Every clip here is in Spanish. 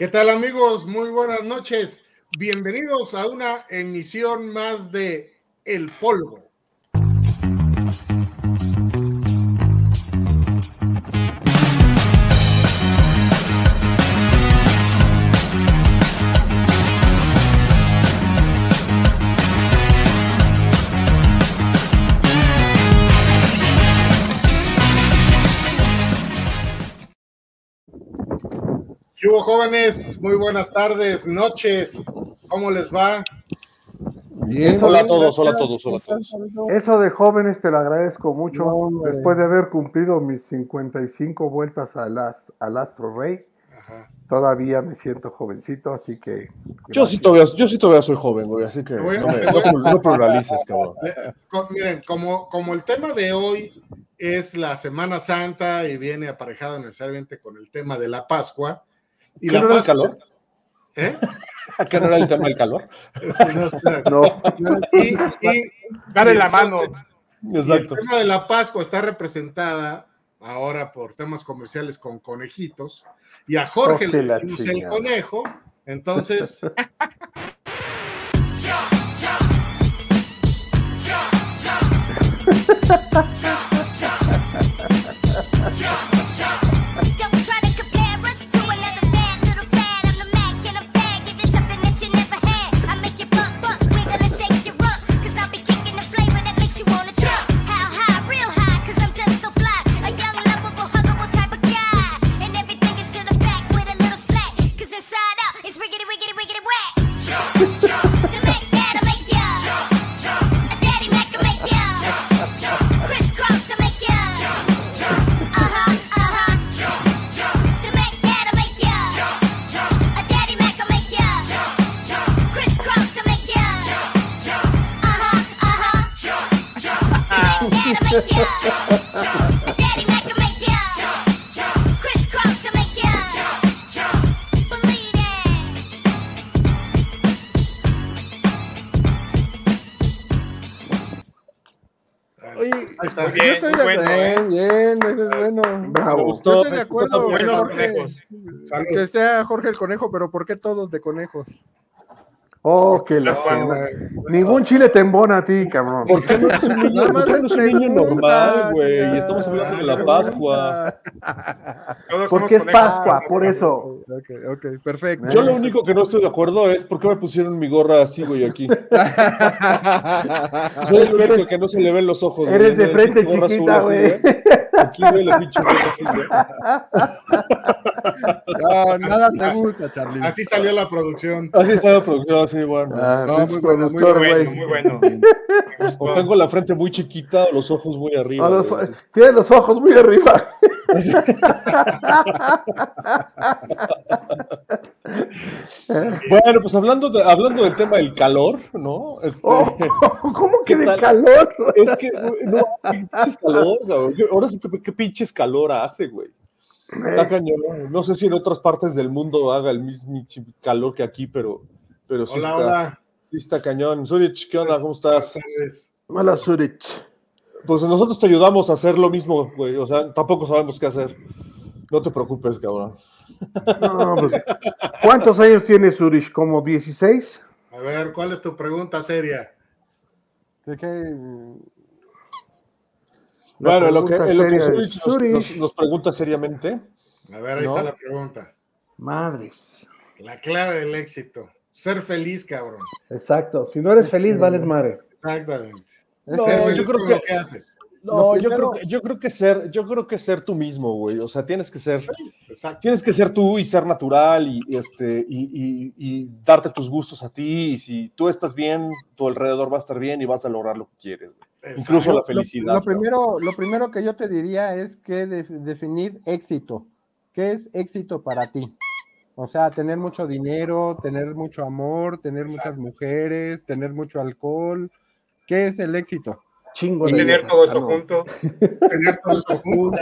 ¿Qué tal amigos? Muy buenas noches. Bienvenidos a una emisión más de El Polvo. Hubo, jóvenes? Muy buenas tardes, noches. ¿Cómo les va? Bien, Hola a todos, hola a todos, hola a todos. Eso de jóvenes te lo agradezco mucho. Después de haber cumplido mis 55 vueltas al, ast- al Astro Rey, Ajá. todavía me siento jovencito, así que. Yo sí, todavía, yo sí todavía soy joven, güey, así que no, me, no, no pluralices, cabrón. Eh, miren, como, como el tema de hoy es la Semana Santa y viene aparejado necesariamente con el tema de la Pascua. Y ¿Qué la no era el calor? ¿Eh? ¿Qué no era el tema del calor? No, Y, y- Dale y la mano. y el Exacto. tema de la Pascua está representada ahora por temas comerciales con conejitos. Y a Jorge Oh, le decimos el conejo. Entonces, conejos. Que sea Jorge el conejo, pero ¿por qué todos de conejos? Oh, que la. Ningún chile te embona a ti, cabrón. ¿Por qué no eres un niño, no eres un niño normal, güey? estamos hablando de la Pascua. Todos somos Porque es. Pascua, por eso. Ok, ok, perfecto. Yo lo único que no estoy de acuerdo es por qué me pusieron mi gorra así, güey, aquí. Soy el único que no se le ven los ojos. Eres de frente chiquita, güey. Aquí, la pinche güey. No, nada te gusta, Charlie. así salió la producción. Así está la producción, así, bueno. Ah, No, muy bueno, muy bueno, muy bueno. O tengo la frente muy chiquita o los ojos muy arriba. Los-. Tienes los ojos muy arriba. Bueno, pues hablando, de, hablando del tema del calor, ¿no? Este, Oh, ¿Cómo que ¿Qué de tal? calor? Es que, güey, no, pinches calor, cabrón. Ahora sí que qué pinches calor hace, güey. Está cañón. No sé si en otras partes del mundo haga el mismo calor que aquí, pero, pero sí, Hola, está, hola. sí está cañón. Zurich, ¿qué onda? ¿Cómo estás? Hola, Zurich. Pues nosotros te ayudamos a hacer lo mismo, güey. O sea, tampoco sabemos qué hacer. No te preocupes, cabrón. No, pues, ¿Cuántos años tiene Zurich? ¿Como 16? A ver, ¿cuál es tu pregunta seria? ¿De qué? La bueno, lo que, lo que Zurich es, nos, Zurich. nos- nos pregunta seriamente. A ver, ahí No. está la pregunta. Madres. La clave del éxito. Ser feliz, cabrón. Exacto. Si no eres feliz, vales madre. Exactamente. No, Ser yo creo que- lo que haces. No, yo creo que, yo creo que ser, yo creo que ser tú mismo, güey. O sea, tienes que ser, Exacto. tienes que ser tú y ser natural y, y, este y, y- y darte tus gustos a ti. Y si tú estás bien, tu alrededor va a estar bien y vas a lograr lo que quieres, güey. Incluso la felicidad. Lo, primero, lo primero que yo te diría es que de- definir éxito. ¿Qué es éxito para ti? O sea, tener mucho dinero, tener mucho amor, tener muchas mujeres, tener mucho alcohol. ¿Qué es el éxito? Chingo Y de tener todo Ah, eso junto. Tener todo eso junto.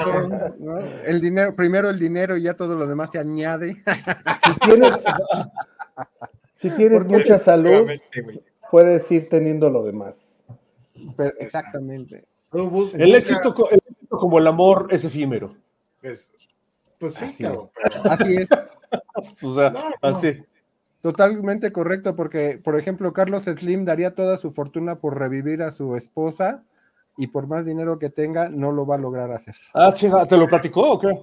El dinero, primero el dinero y ya todo lo demás se añade. Si tienes, si tienes mucha salud, puedes ir teniendo lo demás. Pero- exactamente. Bus- El busca- éxito, el éxito como el amor es efímero. es- pues sí, Así cabrón. Así es. O sea, No, no. así. Totalmente correcto, porque, por ejemplo, Carlos Slim daría toda su fortuna por revivir a su esposa y por más dinero que tenga, no lo va a lograr hacer. Ah, chinga, ¿te lo platicó o qué?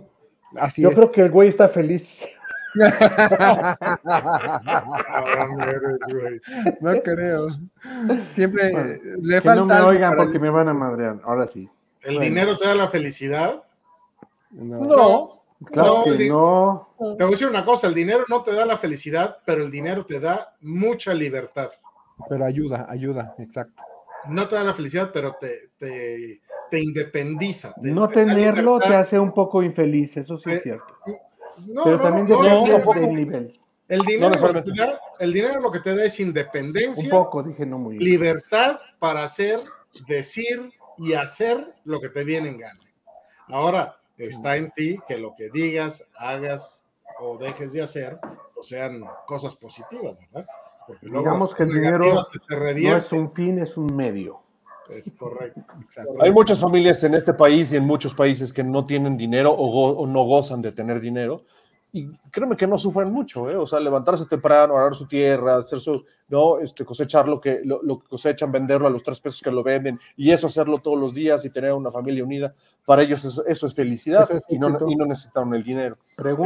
Así Yo es. creo que el güey está feliz. Cabrón eres, güey. No creo. Siempre Bueno, le Que falta. no me oigan porque el- me van a madrear. Ahora sí. ¿El dinero te da la felicidad? No. No. Claro No, que no. Te voy a decir una cosa, el dinero no te da la felicidad, pero el dinero te da mucha libertad. Pero ayuda, ayuda, exacto. No te da la felicidad, pero te, te, te independiza. te- No tenerlo te hace un poco infeliz, eso sí Eh, es cierto. No, Pero no, también no, depende no, del nivel. El dinero, lo que necesariamente. te da, el dinero lo que te da es Un independencia, poco, dije no muy. libertad para hacer, decir y hacer lo que te viene en gana. Ahora, está en ti que lo que digas, hagas o dejes de hacer, o sean cosas positivas, ¿verdad? Porque luego Digamos que el dinero negativas se te No es un fin, es un medio. Es correcto. exacto. Hay muchas familias en este país y en muchos países que no tienen dinero o no gozan de tener dinero. Y créeme que no sufren mucho, ¿eh? O sea, levantarse temprano, arar su tierra, hacer su, ¿no? Este, cosechar lo que, lo, lo que cosechan, venderlo a los tres pesos que lo venden y eso hacerlo todos los días y tener una familia unida. Para ellos eso, eso es felicidad Eso es y, no, y no necesitan el dinero.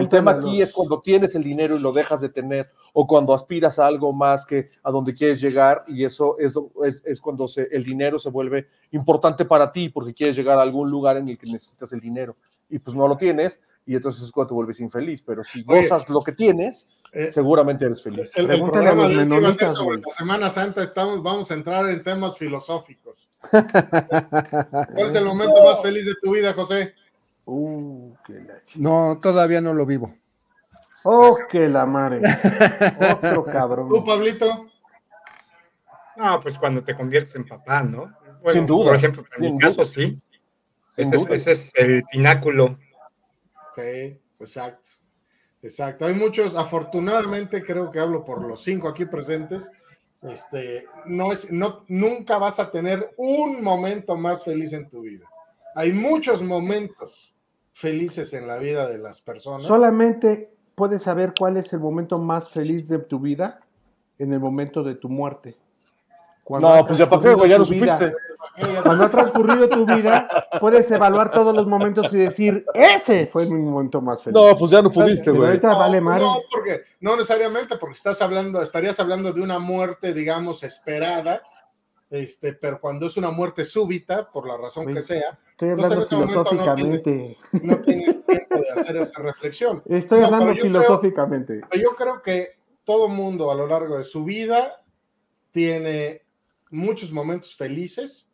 El tema aquí es cuando tienes el dinero y lo dejas de tener, o cuando aspiras a algo más que a donde quieres llegar, y eso es, es, es cuando se- el dinero se vuelve importante para ti porque quieres llegar a algún lugar en el que necesitas el dinero, y pues no lo tienes, y entonces es cuando te vuelves infeliz. Pero si Oye. gozas lo que tienes, Eh, seguramente eres feliz. el, el programa de la Semana Santa, estamos, vamos a entrar en temas filosóficos. ¿Cuál es el momento más feliz de tu vida, José? Uh, ch- No, todavía no lo vivo. Oh, que la madre. Otro ¿Tú, cabrón. Pablito? No, pues cuando te conviertes en papá, ¿no? Bueno, Sin duda, Por ejemplo, en mi caso sí. Es, ese es el pináculo. Exacto. Exacto. Hay muchos, afortunadamente creo que hablo por los cinco aquí presentes. Este, no es, no, nunca vas a tener un momento más feliz en tu vida. Hay muchos momentos felices en la vida de las personas. Solamente puedes saber cuál es el momento más feliz de tu vida en el momento de tu muerte. Cuando No, pues ya para qué, güey, ya lo vida- supiste. Cuando ha transcurrido tu vida, puedes evaluar todos los momentos y decir, ese fue mi momento más feliz. No, pues ya no pudiste, güey. ahorita vale madre. No, porque no necesariamente, porque estás hablando, estarías hablando de una muerte, digamos, esperada, este, pero cuando es una muerte súbita, por la razón Oye, que sea, Estoy hablando momento no filosóficamente. no tienes tiempo de hacer esa reflexión. Estoy No, hablando yo creo- filosóficamente. Pero Yo creo que todo mundo a lo largo de su vida tiene muchos momentos felices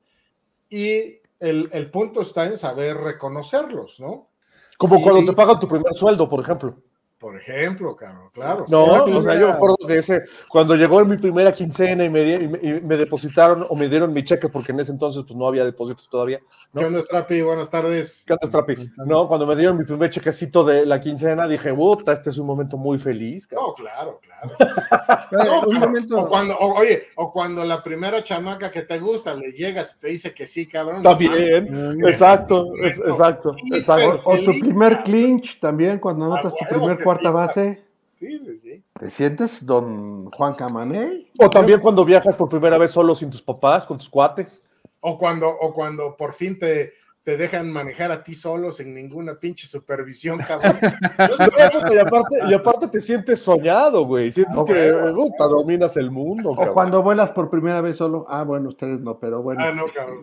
y el, el punto está en saber reconocerlos, ¿no? Como Y- cuando te pagan tu primer sueldo, por ejemplo. Por ejemplo, cabrón, claro. No, o sea, yo me acuerdo que ese, cuando llegó mi primera quincena y me, di- y me, y me depositaron o me dieron mi cheque, porque en ese entonces pues no había depósitos todavía. ¿no? ¿Qué onda, Strapi? Buenas tardes. ¿Qué onda, Strapi? No, cuando me dieron mi primer chequecito de la quincena, dije, puta, este es un momento muy feliz. cabrón". No, claro, claro. No, un o momento. cuando, o- oye, o cuando la primera chamaca que te gusta le llegas y te dice que sí, cabrón. También, Mm, exacto, es- exacto, exacto. O su primer cabrón. clinch también, cuando anotas tu primer que cuarta base. Sí, sí, sí. ¿Te sientes don Juan Camaney? O también cuando viajas por primera vez solo sin tus papás, con tus cuates. O cuando, o cuando por fin te, te dejan manejar a ti solo sin ninguna pinche supervisión, cabrón. y, aparte, y aparte te sientes soñado, güey. Sientes que dominas el mundo. O cabrón. cuando vuelas por primera vez solo. Ah, bueno, ustedes no, pero bueno. ah, no, cabrón.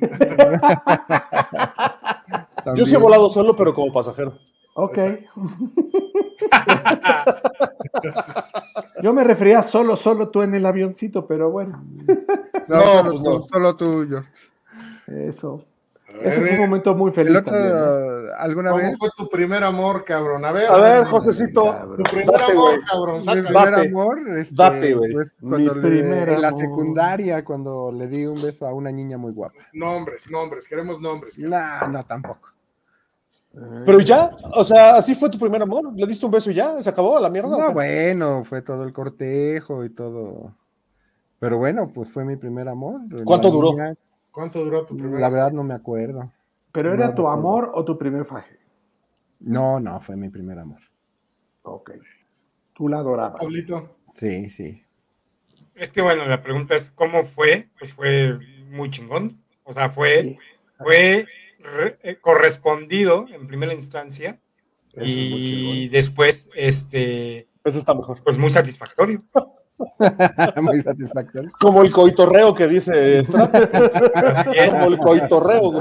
Yo sí he volado solo, pero como pasajero. Ok. Yo me refería solo, solo tú en el avioncito, pero bueno, No, pues no. solo tú, George. eso. Ese fue un momento muy feliz El otro, también, ¿eh? ¿alguna ¿Cómo vez? fue tu primer amor, cabrón? A ver, A ver, Josecito. Tu primer Date, amor, cabrón. Mi primer Date. amor, este, Date, güey. pues, Mi cuando le- primer en la secundaria, cuando le di un beso a una niña muy guapa. Nombres, nombres, queremos nombres. cabrón. No, no, tampoco. Pero ya, o sea, así fue tu primer amor. Le diste un beso y ya, se acabó la mierda. ¿o No, bueno, fue todo el cortejo y todo. Pero bueno, pues fue mi primer amor. ¿Cuánto La duró? niña, ¿Cuánto duró tu primer La verdad no me acuerdo. ¿Pero era no, tu no. amor o tu primer faje? No, no, fue mi primer amor. Ok. Tú la adorabas. Pablito. Sí, sí. Es que bueno, la pregunta es cómo fue, pues fue muy chingón. O sea, fue, Sí. fue correspondido en primera instancia Eso y después, este, Eso está mejor. pues muy satisfactorio. Muy satisfactorio. Como el coitorreo que dice Strap. Así es. Como el coitorreo,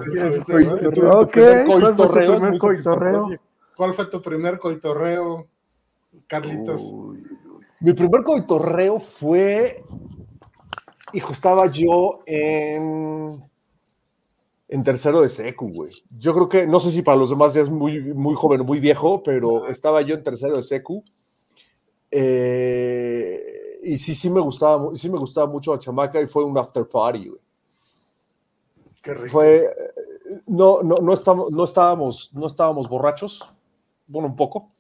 Coitorreo. ¿cuál fue coitorreo. ¿Cuál fue tu primer coitorreo, Carlitos? Uy, Mi primer coitorreo fue. Hijo, estaba yo en. En tercero de secu, güey. Yo creo que, no sé si para los demás ya es muy, muy joven o muy viejo, pero estaba yo en tercero de secu. Eh, y sí, sí me gustaba, sí me gustaba mucho la chamaca y fue un after party, güey. Qué rico. Fue, eh, no, no, no, estábamos, no, estábamos, no estábamos borrachos, bueno, un poco,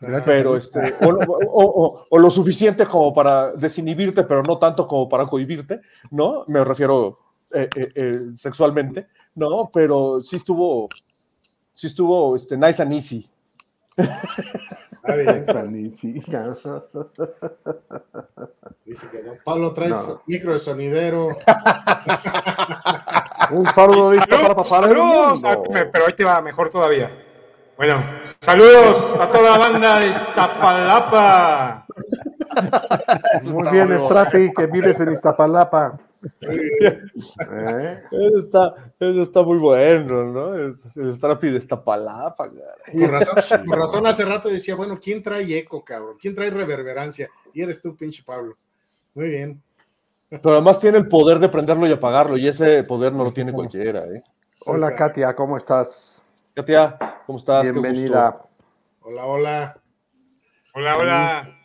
Gracias pero este, o, o- o- o lo suficiente como para desinhibirte, pero no tanto como para cohibirte, ¿no? Me refiero eh, eh, eh, sexualmente, ¿no? Pero sí estuvo, sí estuvo este, nice and easy. Dice que don Pablo trae No. micro de sonidero. Un saludo listo para pasar el Saludos, mundo. pero ahí te va mejor todavía. Bueno, saludos a toda la banda de Iztapalapa. Muy bien, Strapi, que vives en Iztapalapa. ¿Eh? Eso está, eso está muy bueno, ¿no? Es Strapi de Iztapalapa, caray. Con razón, con razón hace rato decía, bueno, ¿quién trae eco, cabrón? ¿Quién trae reverberancia? Y eres tú, pinche Pablo. Muy bien. Pero además tiene el poder de prenderlo y apagarlo, y ese poder no lo tiene cualquiera, ¿eh? Hola, Katia, ¿cómo estás? Katia, ¿cómo estás? Bienvenida. Hola, hola. Hola, hola.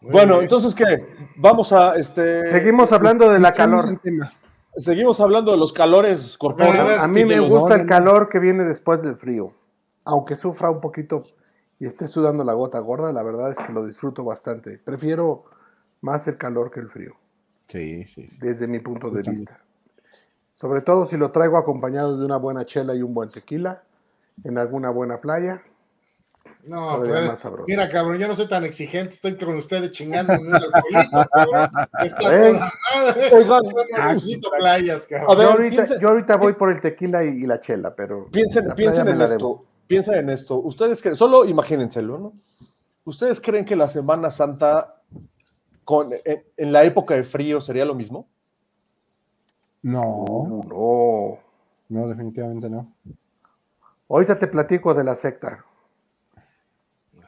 Muy Bueno, bien. entonces, ¿qué? Vamos a, este... Seguimos hablando de la calor. Seguimos hablando de los calores corpóreos. A mí me gusta el calor que viene después del frío. Aunque sufra un poquito y esté sudando la gota gorda, la verdad es que lo disfruto bastante. Prefiero más el calor que el frío, Sí, sí, sí. desde mi punto de vista. Sobre todo si lo traigo acompañado de una buena chela y un buen tequila en alguna buena playa. No, pero, más sabroso. mira, cabrón, yo no soy tan exigente, estoy con ustedes chingando en un alcoholito, cabrón. Está Ey. toda madre. Oigan, Yo no necesito playas, A cabrón. ver, yo, ahorita, piensa- yo ahorita voy por el tequila y, y la chela, pero Piensen, piensen en esto. debo. Piensen en esto. Ustedes creen, solo imagínenselo, ¿no? ¿Ustedes creen que la Semana Santa con, en, en la época de frío sería lo mismo? No, no. no, definitivamente no. Ahorita te platico de la secta.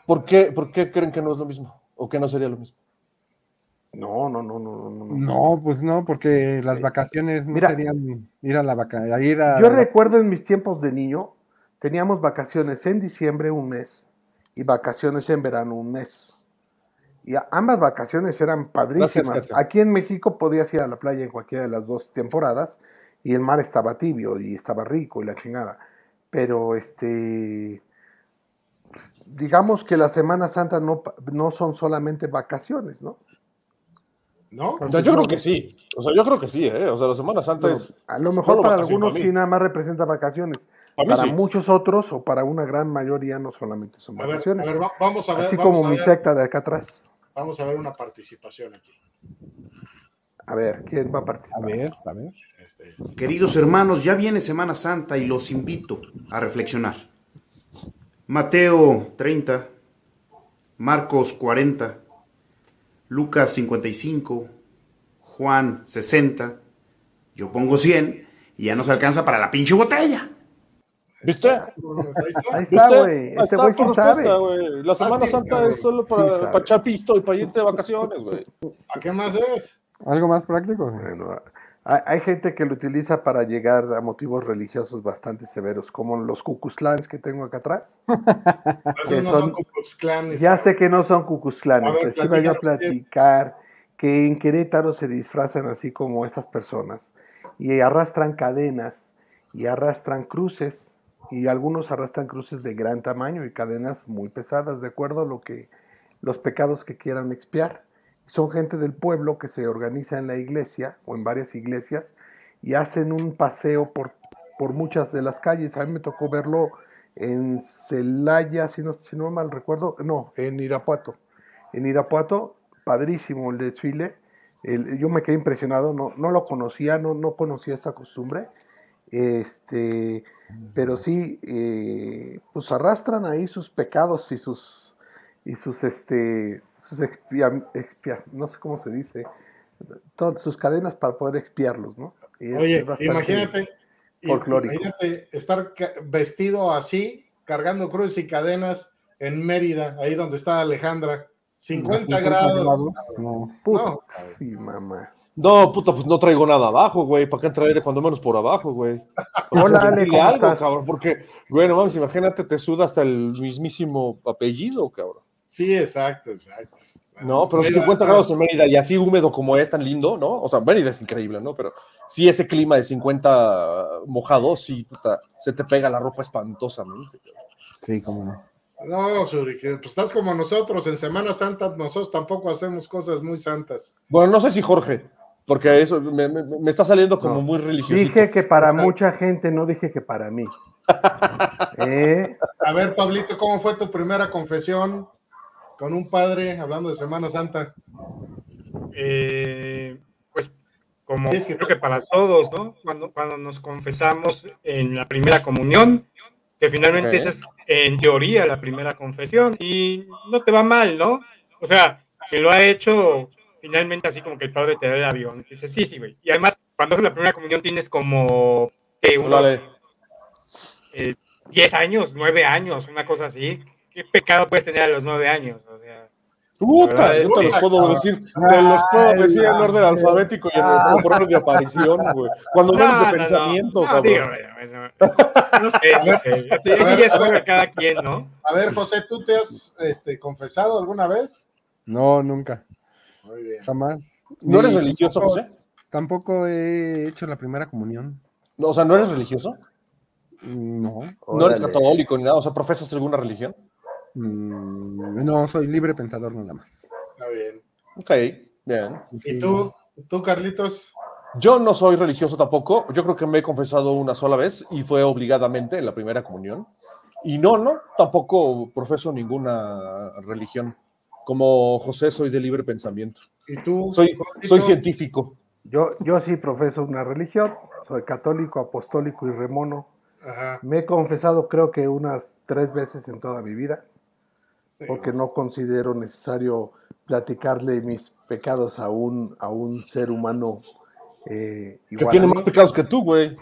¿Por qué, ¿Por qué creen que no es lo mismo? ¿O que no sería lo mismo? No, no, no, no, no. no. No, pues no, porque las vacaciones no Mira. serían ir a la vaca, a ir a Yo la- recuerdo en mis tiempos de niño, teníamos vacaciones en diciembre un mes y vacaciones en verano un mes. Y ambas vacaciones eran padrísimas. Gracias. Aquí en México podías ir a la playa en cualquiera de las dos temporadas y el mar estaba tibio y estaba rico y la chingada. Pero este digamos que la Semana Santa no, pa- no son solamente vacaciones, ¿no? ¿No? O sea, yo creo que sí. O sea, yo creo que sí, ¿eh? O sea, la Semana Santa es. a lo mejor para algunos para sí nada más representa vacaciones. Para mí Para sí. muchos otros o para una gran mayoría no solamente son A ver, a vacaciones. ver, va- vamos a ver. Así vamos como a mi secta de acá atrás. Vamos a ver una participación aquí. A ver, ¿quién va a A participar? ver, a ver. Este, este. Queridos hermanos, ya viene Semana Santa y los invito a reflexionar. Mateo 30, Marcos 40, Lucas 55, Juan 60, yo pongo 100 y ya nos alcanza para la pinche botella. ¿Viste? Ahí está. Güey. Este está güey sí sabe. La Semana sí, Santa es solo Sí para, para echar pisto y para irte de vacaciones, güey. ¿A qué más es? ¿Algo más práctico? Bueno, hay, hay gente que lo utiliza para llegar a motivos religiosos bastante severos, como los cucuzclans que tengo acá atrás. Esos no son- son Ya sé que no son cucuzclanes. Les iba yo a platicar que en Querétaro se disfrazan así como estas personas y arrastran cadenas y arrastran cruces y algunos arrastran cruces de gran tamaño y cadenas muy pesadas de acuerdo a lo que los pecados que quieran expiar. Son gente del pueblo que se organiza en la iglesia o en varias iglesias y hacen un paseo por, por muchas de las calles. A mí me tocó verlo en Celaya, si no, si no mal recuerdo, no, en Irapuato. En Irapuato, padrísimo el desfile. Yo me quedé impresionado, no, no lo conocía, no, no conocía esta costumbre. Este, pero sí, eh, pues arrastran ahí sus pecados y sus, y sus, este, sus expia- expia- no sé cómo se dice, todas sus cadenas para poder expiarlos, ¿no? Y es- Oye, imagínate, folclórico. imagínate estar vestido así, cargando cruces y cadenas en Mérida, ahí donde está Alejandra, 50, grados. No. Puta, sí, mamá. No, puta, pues no traigo nada abajo, güey. ¿Para qué traer cuando menos por abajo, güey? Hola, Ale, ¿cómo algo, estás? cabrón. Porque, güey, no mames, imagínate, te suda hasta el mismísimo apellido, cabrón. Sí, exacto, exacto. No, pero Mérida 50 está- grados en Mérida y así húmedo como es, tan lindo, ¿no? O sea, Mérida es increíble, ¿no? Pero sí, ese clima de 50 mojado, sí, puta, se te pega la ropa espantosamente. Sí, cómo no. No, Suri, que pues estás como nosotros, en Semana Santa nosotros tampoco hacemos cosas muy santas. Bueno, no sé si Jorge, porque eso me, me- me está saliendo como No. muy religioso. Dije que para Exacto. mucha gente, no dije que para mí. ¿Eh? A ver, Pablito, ¿cómo fue tu primera confesión con un padre hablando de Semana Santa? Eh, pues como Sí, es que- creo que para todos, ¿no? Cuando, cuando nos confesamos en la primera comunión, que finalmente esa es en teoría la primera confesión y no te va mal, ¿no? O sea, que lo ha hecho finalmente así como que el padre te da el avión. Y dices, sí, sí, güey. Y además, cuando haces la primera comunión tienes como que unos Órale. eh, 10 años, 9 años, una cosa así. ¿Qué pecado puedes tener a los 9 años? O sea, Puta, yo te los puedo decir, te los puedo decir en orden alfabético y en orden de aparición, güey. Cuando menos de pensamiento, no, cabrón. no sé, no sé, ya es cada quien, ¿no? A ver, José, ¿tú te has este, confesado alguna vez? No, nunca. Muy bien. Jamás. ¿No eres religioso, José? Tampoco he hecho la primera comunión. No, o sea, ¿no eres religioso? No. ¿No eres católico ni nada? O sea, ¿profesas alguna religión? Mm, No, soy libre pensador nada más. Está bien. Ok, bien. ¿Y tú, tú, Carlitos? Yo no soy religioso tampoco. Yo creo que me he confesado una sola vez y fue obligadamente en la primera comunión. Y no, no, tampoco profeso ninguna religión. Como José, soy de libre pensamiento. ¿Y tú? Soy, soy científico. Yo, yo sí profeso una religión, soy católico, apostólico y remono. Ajá. Me he confesado creo que unas tres veces en toda mi vida, porque no considero necesario platicarle mis pecados a un, a un ser humano eh, Que igual tiene a más pecados que tú, güey.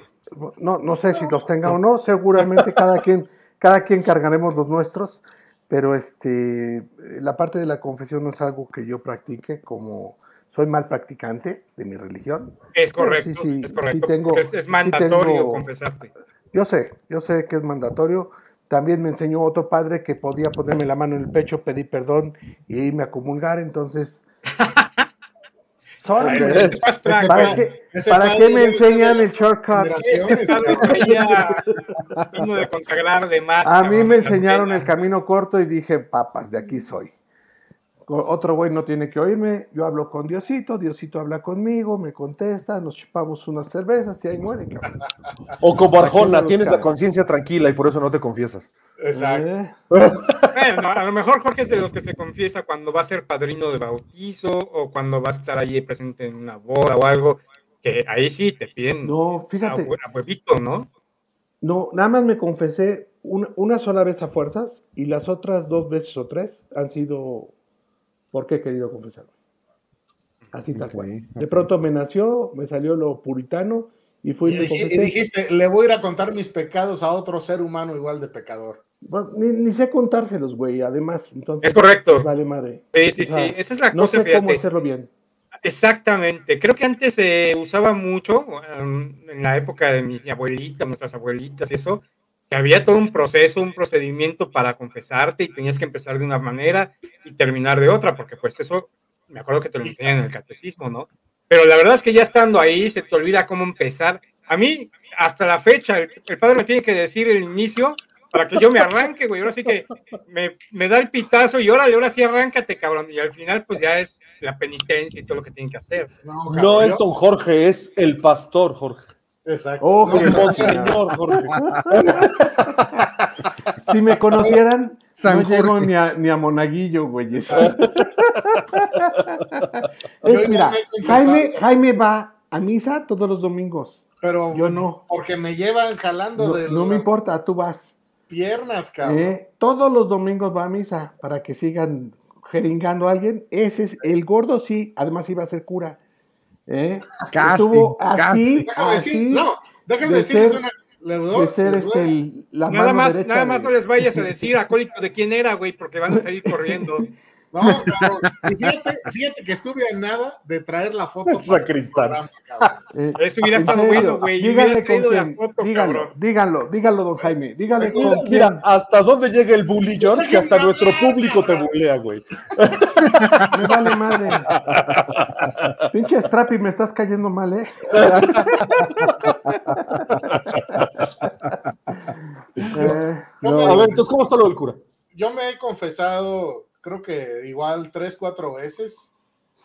No, no sé si los tenga o no, seguramente cada quien, cada quien cargaremos los nuestros, pero este, la parte de la confesión no es algo que yo practique como soy mal practicante de mi religión. Es correcto, sí, sí, es correcto. sí tengo- es, mandatorio tengo- confesarte. Yo sé, yo sé que es mandatorio. También me enseñó otro padre que podía ponerme la mano en el pecho, pedir perdón y irme a comulgar, entonces... Son- Ese ¿Para qué, para qué me enseñan el shortcut? de consagrar de más. A mí me enseñaron el camino corto y dije, papas, de aquí soy. Otro güey no tiene que oírme, yo hablo con Diosito, Diosito habla conmigo, me contesta, nos chupamos unas cervezas y ahí muere. cabrón. O como ¿Para qué Arjona, tienes la conciencia tranquila y por eso no te confiesas. Exacto. Eh, Bueno, a lo mejor Jorge es de los que se confiesa cuando va a ser padrino de bautizo o cuando va a estar ahí presente en una boda o algo, que ahí sí te piden No, fíjate, a huevito, ¿no? no, nada más me confesé una, una sola vez a fuerzas y las otras dos veces o tres han sido porque he querido confesarme. Así tal cual. De pronto me nació, me salió lo puritano y fui y me y dijiste, le voy a ir a contar mis pecados a otro ser humano igual de pecador. Bueno, ni, ni sé contárselos, güey, además. Entonces, Es correcto. Vale, madre. Sí, sí, O sea, sí. Esa es la No cosa, sé cómo hacerlo bien. Exactamente. Creo que antes se usaba mucho, um, en la época de mi abuelita, nuestras abuelitas y eso, había todo un proceso, un procedimiento para confesarte y tenías que empezar de una manera y terminar de otra, porque pues eso, me acuerdo que te lo enseñan en el catecismo, ¿no? Pero la verdad es que ya estando ahí se te olvida cómo empezar. A mí, hasta la fecha, el, el padre me tiene que decir el inicio para que yo me arranque, güey. Ahora sí que me, me da el pitazo y órale, ahora sí arráncate, cabrón. Y al final, pues ya es la penitencia y todo lo que tienen que hacer. No, es don Jorge, es el pastor Jorge. Exacto. Oh, No, monseñor Jorge. Si me conocieran, San no llego Jorge. ni a, ni a Monaguillo, güey. Es, mira. Jaime, Jaime va a misa todos los domingos. Pero Yo no. Porque me llevan jalando No, de no me importa, tú vas. piernas, cabrón. ¿eh? Todos los domingos va a misa para que sigan jeringando a alguien. Ese es el gordo, sí. Además iba a ser cura. ¿Eh? Casi, Estuvo así, Déjame decir, no, déjame de decirles ser- una. le doy- de ser le este, doy- el- la Nada mano más, derecha nada más no les vayas a decir acólito de quién era, güey, porque van a salir corriendo. No, cabrón. Y fíjate, fíjate que estuve a nada de traer la foto. Sacristán. Eh, Eso hubiera estado bueno, güey. traído con la quién, foto, díganlo, cabrón. díganlo, díganlo, don Jaime, dígale Mira, con quién. mira, hasta dónde llega el bully, John, que hasta nuestro público te bulea, güey. Me vale madre. Pinche Strapi, me estás cayendo mal, ¿eh? Eh, No, A ver, entonces, ¿cómo está lo del cura? Yo me he confesado, creo que igual tres, cuatro veces.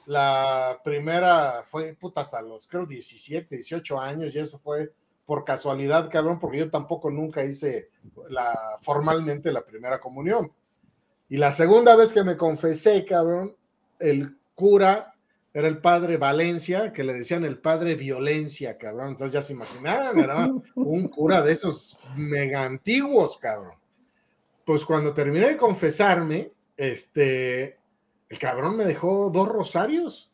La primera fue, puta, hasta los, creo, 17, 18 años, y eso fue por casualidad, cabrón, porque yo tampoco nunca hice la, formalmente la primera comunión. Y la segunda vez que me confesé, cabrón, el cura era el padre Valencia, que le decían el padre violencia, cabrón. Entonces ya se imaginaran, era un cura de esos mega antiguos, cabrón. Pues cuando terminé de confesarme, este, el cabrón me dejó dos rosarios,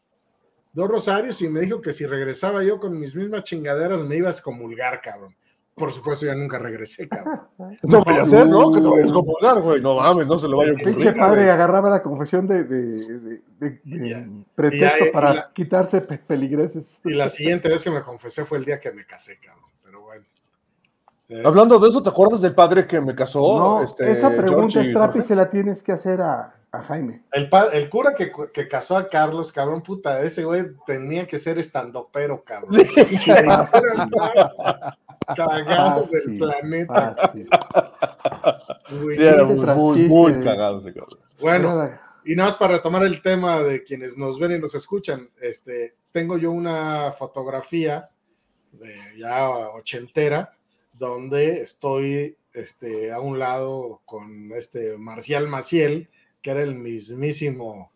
dos rosarios y me dijo que si regresaba yo con mis mismas chingaderas me iba a excomulgar, cabrón. Por supuesto, ya nunca regresé, cabrón. No vaya a ser, ¿no? Que te vayas a comulgar, güey. No mames, no se le vaya a pinche ocurrir. padre güey. agarraba la confesión de, de- de- de- de Y ya- pretexto ya- para la- quitarse pe- feligreses. Y la siguiente vez que me confesé fue el día que me casé, cabrón. Eh, Hablando de eso, ¿te acuerdas del padre que me casó? No, Este, esa pregunta, Strapi, se la tienes que hacer a, a Jaime. el, pa- el cura que, que casó a Carlos, cabrón, puta, ese güey tenía que ser estandopero, cabrón. Era más cagado del Fácil, planeta. fácil. güey. Sí, era muy, muy, chiste. muy cagado ese cabrón. Bueno, Y nada más para retomar el tema de quienes nos ven y nos escuchan, este, tengo yo una fotografía de ya ochentera donde estoy este, a un lado con este Marcial Maciel, que era el mismísimo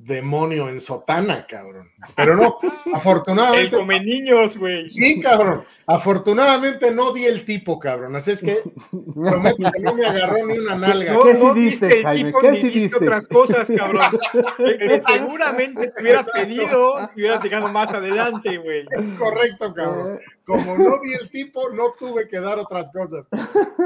demonio en sotana, cabrón. Pero no, El afortunadamente come niños, güey. Sí, cabrón. Afortunadamente no di el tipo, cabrón. Así es que prometo que no me agarró ni una nalga. No, ¿Qué no sí diste diste, el Jaime? tipo ¿Qué ni sí diste otras cosas, cabrón. Exacto. seguramente te hubieras Exacto. pedido si hubieras llegado más adelante, güey. Es correcto, cabrón. Como no di el tipo, no tuve que dar otras cosas.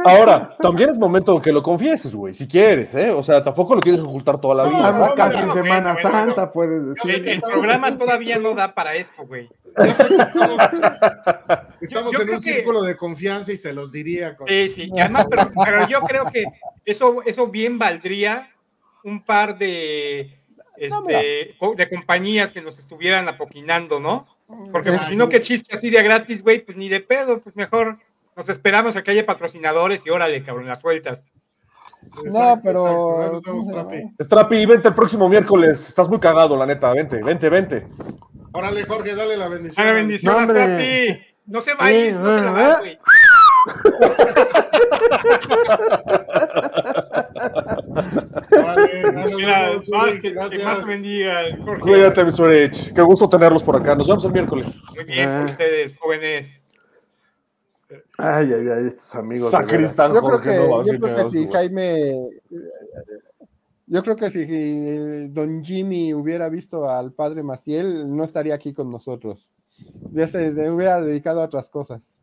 Ahora, también es momento de que lo confieses, güey, si quieres, ¿eh? O sea, tampoco lo tienes que ocultar toda la No, vida. Estamos no, casi no, Semana bueno, bueno, Santa, puedes decir. El, programa en todavía no da para esto, güey. Estamos, estamos Yo en un que- círculo de confianza y se los diría. Con... Sí, sí. Y además, pero, pero yo creo que eso, eso bien valdría un par de, este, de compañías que nos estuvieran apoquinando, ¿no? Porque pues, si no, qué chiste así de gratis, güey, pues ni de pedo, pues mejor nos esperamos a que haya patrocinadores y órale, cabrón, las sueltas. No, pero-. Strapi, vente el próximo miércoles. Estás muy cagado, la neta. Vente, vente, vente. Órale, Jorge, dale la bendición. Haga bendición No, a. Strapi. No se vayas, no se la das, güey. Dale, Mira, Uri, que, más te bendiga, Jorge. Cuídate, Mr. H. Qué gusto tenerlos por acá. Nos vemos el miércoles. Muy bien por Ah. ustedes, jóvenes. Ay, ay, ay, estos amigos. Sacristán, Yo creo que, no yo creo que si. Jaime, yo creo que si eh, Don Jimmy hubiera visto al padre Maciel, no estaría aquí con nosotros. Ya se le hubiera dedicado a otras cosas.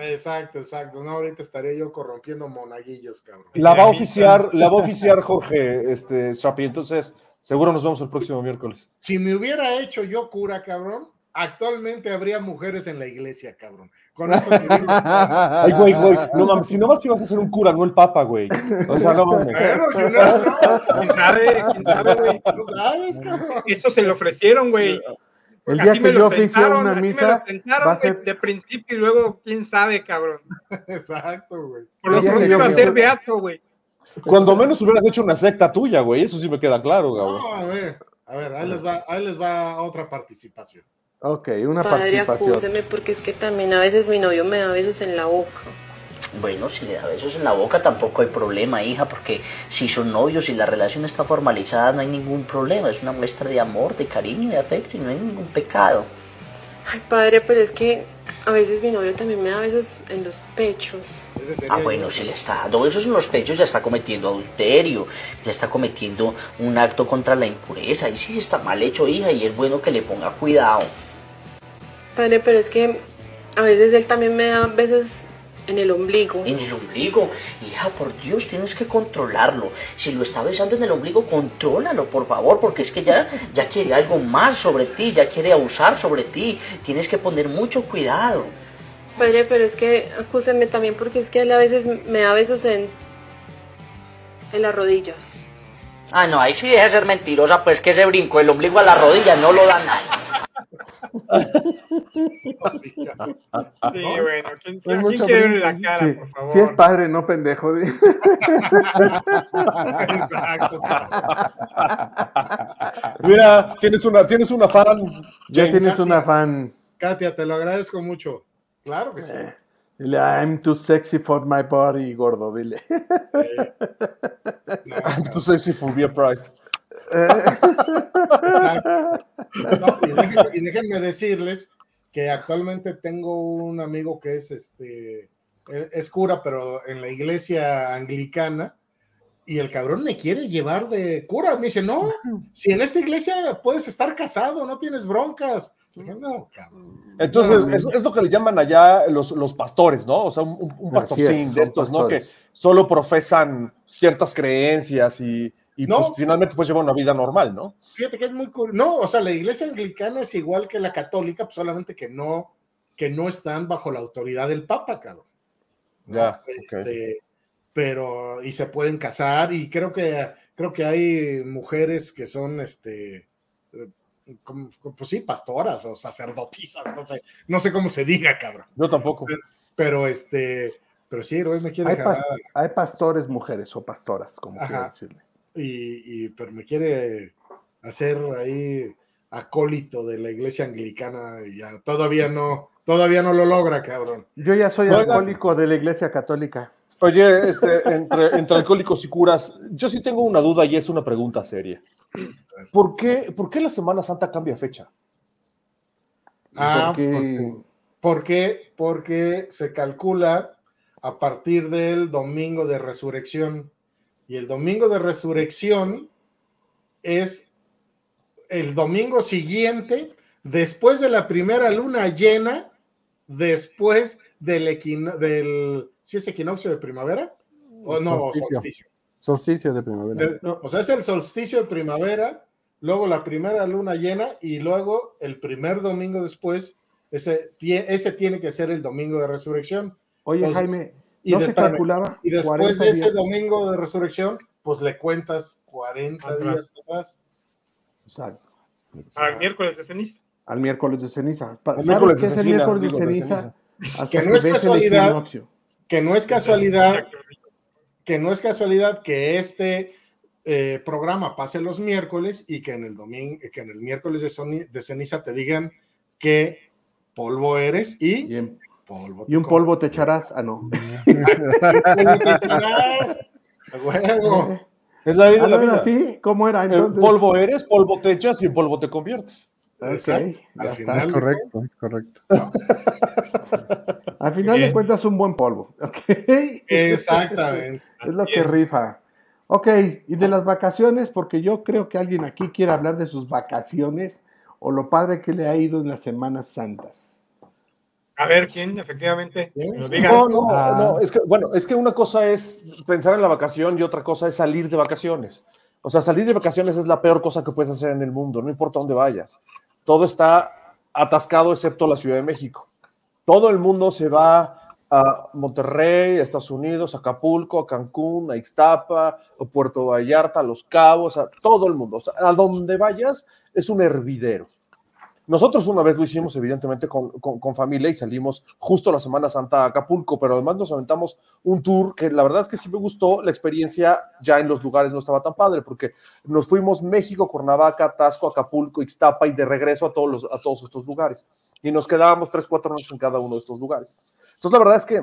Exacto, exacto. No, ahorita estaría yo corrompiendo monaguillos, cabrón. La va a oficiar, la va a oficiar Jorge, este, Strapi. Entonces, seguro nos vemos el próximo miércoles. Si me hubiera hecho yo cura, cabrón, actualmente habría mujeres en la iglesia, cabrón. Con eso te digo. Ay, güey, güey. No mames, si nomás ibas a ser un cura, no el papa, güey. O sea, no mames. You never know. ¿Quién sabe? ¿Quién sabe, güey? No sabes, cabrón. Eso se lo ofrecieron, güey. El día que me yo lo oficie una así me misa, lo va a ser- de principio y luego, quién sabe, cabrón. Exacto, güey. Por lo pronto iba a ser beato, güey. Cuando menos hubieras hecho una secta tuya, güey. Eso sí me queda claro, No, güey. a ver, a ver, ahí les va, ahí les va otra participación. Ok, una Padre, participación. acúseme porque es que también a veces mi novio me da besos en la boca. Bueno, si le da besos en la boca tampoco hay problema, hija, porque si son novios y la relación está formalizada no hay ningún problema. Es una muestra de amor, de cariño, de afecto y no hay ningún pecado. Ay, padre, pero es que a veces mi novio también me da besos en los pechos. Ah, bueno, si le está dando besos en los pechos ya está cometiendo adulterio, ya está cometiendo un acto contra la impureza. Y sí está mal hecho, hija, y es bueno que le ponga cuidado. Padre, pero es que a veces él también me da besos en el ombligo. En el ombligo. Hija, por Dios, tienes que controlarlo. Si lo está besando en el ombligo, contrólalo, por favor, porque es que ya, ya quiere algo más sobre ti, ya quiere abusar sobre ti. Tienes que poner mucho cuidado. Padre, pero es que acúseme también porque es que él a veces me da besos en, en las rodillas. Ah, no, ahí sí deja de ser mentirosa, pues que ese brinco del ombligo a la rodilla no lo da nadie. Sí, bueno, ¿quién, mucho quiere la cara, Sí, por favor? sí es padre, no pendejo. Exacto. Mira, tienes una, tienes una fan, Ya James. tienes una fan. Katia, te lo agradezco mucho. Claro que sí. Dile, I'm too sexy for my body, gordo, dile. No, I'm too sexy for be priced. Exacto. No, y, déjenme, y déjenme decirles que actualmente tengo un amigo que es este es cura, pero en la iglesia anglicana, y el cabrón me quiere llevar de cura. Me dice, no, si en esta iglesia puedes estar casado, no tienes broncas. No, cabrón. Entonces, No, es, es lo que le llaman allá los, los pastores, ¿no? O sea, un, un- es, pastorcín de estos, ¿no? Que solo profesan ciertas creencias y, y, No. pues finalmente pues llevan una vida normal, ¿no? Fíjate que es muy curioso. No, o sea, la iglesia anglicana es igual que la católica, pues solamente que no, que no están bajo la autoridad del Papa, cabrón. Ya. Este, pero, y se pueden casar, y creo que, creo que hay mujeres que son, este, eh, como- pues sí, pastoras o sacerdotisas, no sé, no sé cómo se diga, cabrón. Yo tampoco. Pero este, pero sí, hoy me quiere Hay, pas- hay pastores mujeres o pastoras, como quiero decirle. Y, y- pero me quiere hacer ahí acólito de la iglesia anglicana, y ya todavía no, todavía no lo logra, cabrón. Yo ya soy Oigan. alcohólico de la iglesia católica. Oye, este, entre, entre alcohólicos y curas, yo sí tengo una duda y es una pregunta seria. ¿Por qué, por qué la Semana Santa cambia fecha? Ah, porque ¿Por qué? Porque se calcula a partir del domingo de resurrección. Y el domingo de resurrección es el domingo siguiente, después de la primera luna llena, después del, equino- del ¿sí es equinoccio de primavera? O no, Solsticio. solsticio. Solsticio de primavera. De- o sea, es el solsticio de primavera, luego la primera luna llena y luego el primer domingo después, ese, ese tiene que ser el domingo de resurrección. Oye, Entonces, Jaime, Y, ¿no de- se espérame, calculaba? y después 40 de ese días? domingo de resurrección, pues le cuentas 40 Atrás. días atrás. Exacto. Al miércoles de ceniza. Al miércoles de ceniza. Pa- El ¿Sabes miércoles qué de es el miércoles de ceniza? Que no es casualidad. Que no es casualidad, que no es casualidad que este eh, programa pase los miércoles y que en el domingo, que en el miércoles de, soni- de ceniza te digan que polvo eres y, Y, en- polvo. y un te polvo te echarás. Ah, no. polvo te echarás. A huevo. Es la ley Ah, de la ¿no era vida. así? ¿Cómo era En entonces? polvo eres, polvo te echas y en polvo te conviertes. Ok, Exacto. ya Al está. final Es de correcto, es correcto. Al final de Bien. cuentas, un buen polvo. ok. Exactamente. Es lo que rifa. Ok, y de las vacaciones, porque yo creo que alguien aquí quiere hablar de sus vacaciones o lo padre que le ha ido en las Semanas Santas. A ver quién efectivamente Bien. lo diga. No, no, Ah. no, es que, bueno, es que una cosa es pensar en la vacación y otra cosa es salir de vacaciones. O sea, salir de vacaciones es la peor cosa que puedes hacer en el mundo, no importa dónde vayas. Todo está atascado excepto la Ciudad de México. Todo el mundo se va a Monterrey, a Estados Unidos, a Acapulco, a Cancún, a Ixtapa, a Puerto Vallarta, a Los Cabos, a todo el mundo. O sea, a donde vayas es un hervidero. Nosotros una vez lo hicimos, evidentemente, con, con- con familia y salimos justo la Semana Santa a Acapulco, pero además nos aventamos un tour que la verdad es que sí me gustó. La experiencia ya en los lugares no estaba tan padre, porque nos fuimos México, Cuernavaca, Tasco, Acapulco, Ixtapa y de regreso a todos, los- a todos estos lugares. Y nos quedábamos tres, cuatro noches en cada uno de estos lugares. Entonces, la verdad es que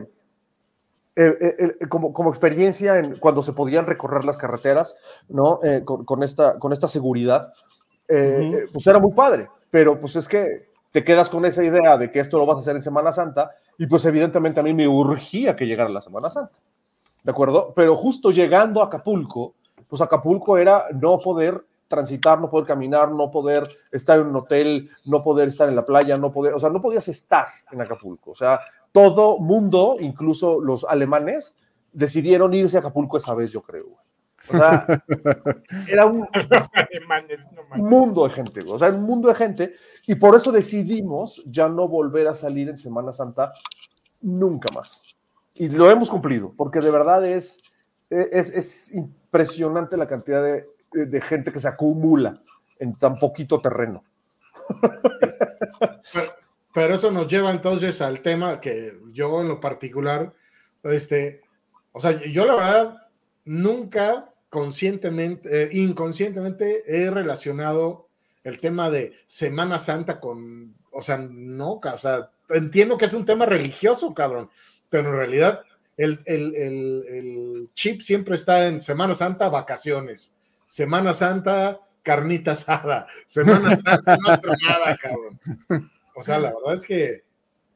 eh, eh, eh, como, como experiencia en cuando se podían recorrer las carreteras, ¿no? Con, con esta, con esta seguridad, eh, eh, pues era muy padre, pero pues es que te quedas con esa idea de que esto lo vas a hacer en Semana Santa y pues evidentemente a mí me urgía que llegara la Semana Santa, ¿de acuerdo? Pero justo llegando a Acapulco, pues Acapulco era no poder transitar, no poder caminar, no poder estar en un hotel, no poder estar en la playa, no poder, o sea, no podías estar en Acapulco. O sea, todo mundo, incluso los alemanes, decidieron irse a Acapulco esa vez, yo creo. Güey. O sea, era un mundo de gente, o sea, un mundo de gente, y por eso decidimos ya no volver a salir en Semana Santa nunca más. Y lo hemos cumplido, porque de verdad es, es, es impresionante la cantidad de, de gente que se acumula en tan poquito terreno. Pero, pero eso nos lleva entonces al tema que yo en lo particular, este, o sea, yo la verdad nunca conscientemente, eh, inconscientemente he relacionado el tema de Semana Santa con, o sea, no, o entiendo que es un tema religioso, cabrón, pero en realidad el, el, el, chip siempre está en Semana Santa, vacaciones, Semana Santa, carnita asada, Semana Santa, no nada, cabrón. O sea, la verdad es que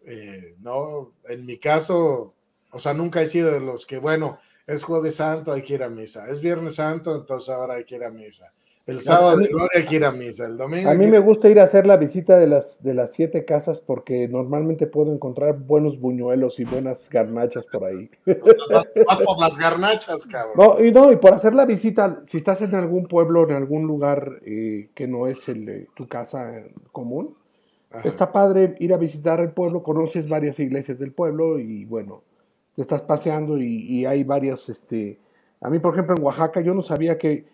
eh, no, en mi caso, o sea, nunca he sido de los que, bueno, es jueves santo, hay que ir a misa, es viernes santo, entonces ahora hay que ir a misa, el sábado de gloria hay que ir a misa, el domingo. A mí me gusta ir a hacer la visita de las, de las siete casas porque normalmente puedo encontrar buenos buñuelos y buenas garnachas por ahí. Vas, por las garnachas, cabrón. No, y no, y por hacer la visita, si estás en algún pueblo, en algún lugar eh, que no es el de tu casa eh, común, Ajá. está padre ir a visitar el pueblo, conoces varias iglesias del pueblo y bueno, te estás paseando y, y hay varios, este, a mí por ejemplo en Oaxaca yo no sabía que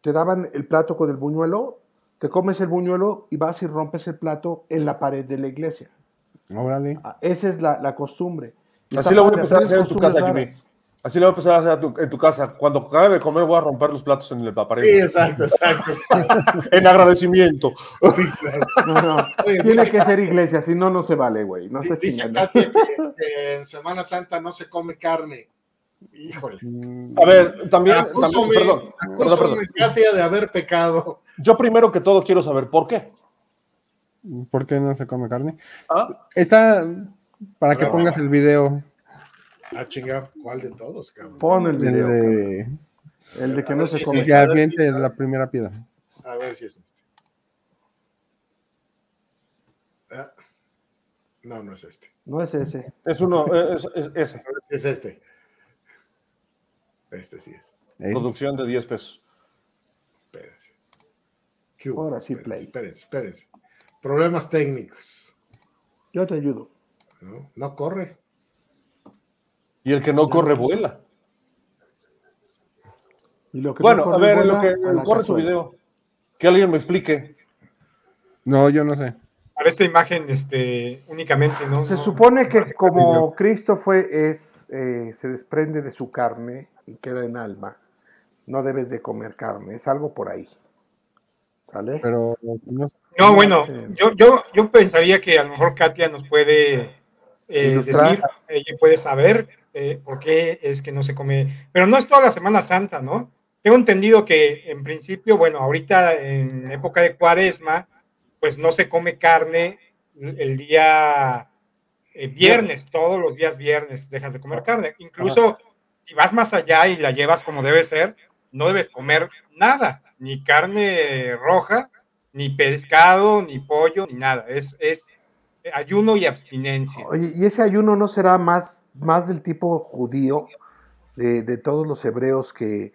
te daban el plato con el buñuelo, te comes el buñuelo y vas y rompes el plato en la pared de la iglesia. Órale. Ah, Esa es la, la costumbre. Y Así lo voy a empezar a hacer en tu casa, Jimmy. Así lo voy a empezar a hacer a tu- en tu casa. Cuando acabe de comer, voy a romper los platos en el pared. Sí, exacto, exacto. en agradecimiento. Sí, claro. No, no, Oye, tiene dice- que ser iglesia, si no, no se vale, güey. No Dice chingando. Katia que, que en Semana Santa no se come carne. Híjole. A ver, también, Acúsame, también perdón, perdón, perdón. acúsame, Katia, de haber pecado. Yo primero que todo quiero saber por qué. ¿Por qué no se come carne? ¿Ah? Está para que pongas el video. Ah, chinga, ¿cuál de todos, cabrón? Pon el El video. de El de que A no se si come. sí. que a ver aviente si- la primera piedra. A ver si es este. Ah, No, no es este. No es ese. Es uno, es, es- ese. Es este. Este sí es. ¿eh? Producción de 10 pesos. Espérense. ¿Qué hubo? Ahora sí, Espérense, play. Espérense, espérense. Problemas técnicos. Yo te ayudo. No, no corre. Y el que no corre, vuela. Y lo que Bueno, no a ver, en lo que a corre tu video. Que alguien me explique. No, yo no sé. Para esta imagen, este, únicamente, ¿no? Se No- supone no que como Cristo fue, es, eh, se desprende de su carne y queda en alma, no debes de comer carne, es algo por ahí. ¿Sale? Pero no bueno, yo, yo, yo pensaría que a lo mejor Katia nos puede eh, decir, ella puede saber eh, por qué es que no se come, pero no es toda la Semana Santa, ¿no? Tengo entendido que en principio, bueno, ahorita en época de cuaresma, pues no se come carne el día eh, viernes, todos los días viernes dejas de comer carne. Incluso si vas más allá y la llevas como debe ser, no debes comer nada, ni carne roja, ni pescado, ni pollo, ni nada. Es, es ayuno y abstinencia. Oye, ¿y ese ayuno no será más, más del tipo judío de, de todos los hebreos que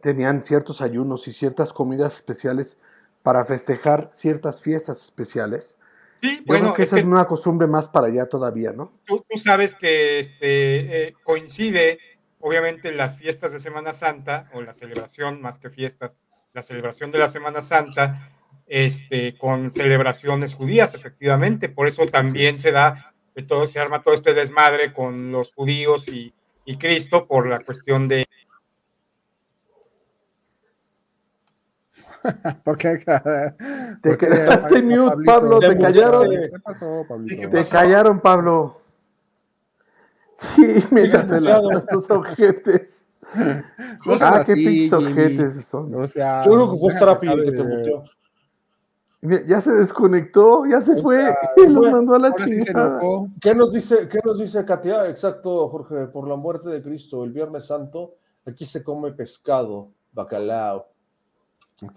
tenían ciertos ayunos y ciertas comidas especiales para festejar ciertas fiestas especiales? Sí, Yo bueno, creo que es esa que es una costumbre más para allá todavía, ¿no? tú, tú sabes que este, eh, coincide, obviamente, las fiestas de Semana Santa, o la celebración, más que fiestas, la celebración de la Semana Santa, este, con celebraciones judías, efectivamente. Por eso también se da, que todo, se arma todo este desmadre con los judíos y, y Cristo por la cuestión de ¿Por qué? Te ¿Por qué? quedaste mute, Pablito? Pablo, te ¿Qué callaron. ¿Qué pasó, Pablito? ¿Qué Te callaron, Pablo. Sí, mientras se muteado. las tus ojetes. Cosas Ah, qué pinches ojetes son. O sea, Yo creo que fue el que te muteó. Ya se desconectó, ya se fue, lo fue- mandó a la chingada. ¿Qué nos dice, qué nos dice Katia? Exacto, Jorge, por la muerte de Cristo, el Viernes Santo, aquí se come pescado, bacalao.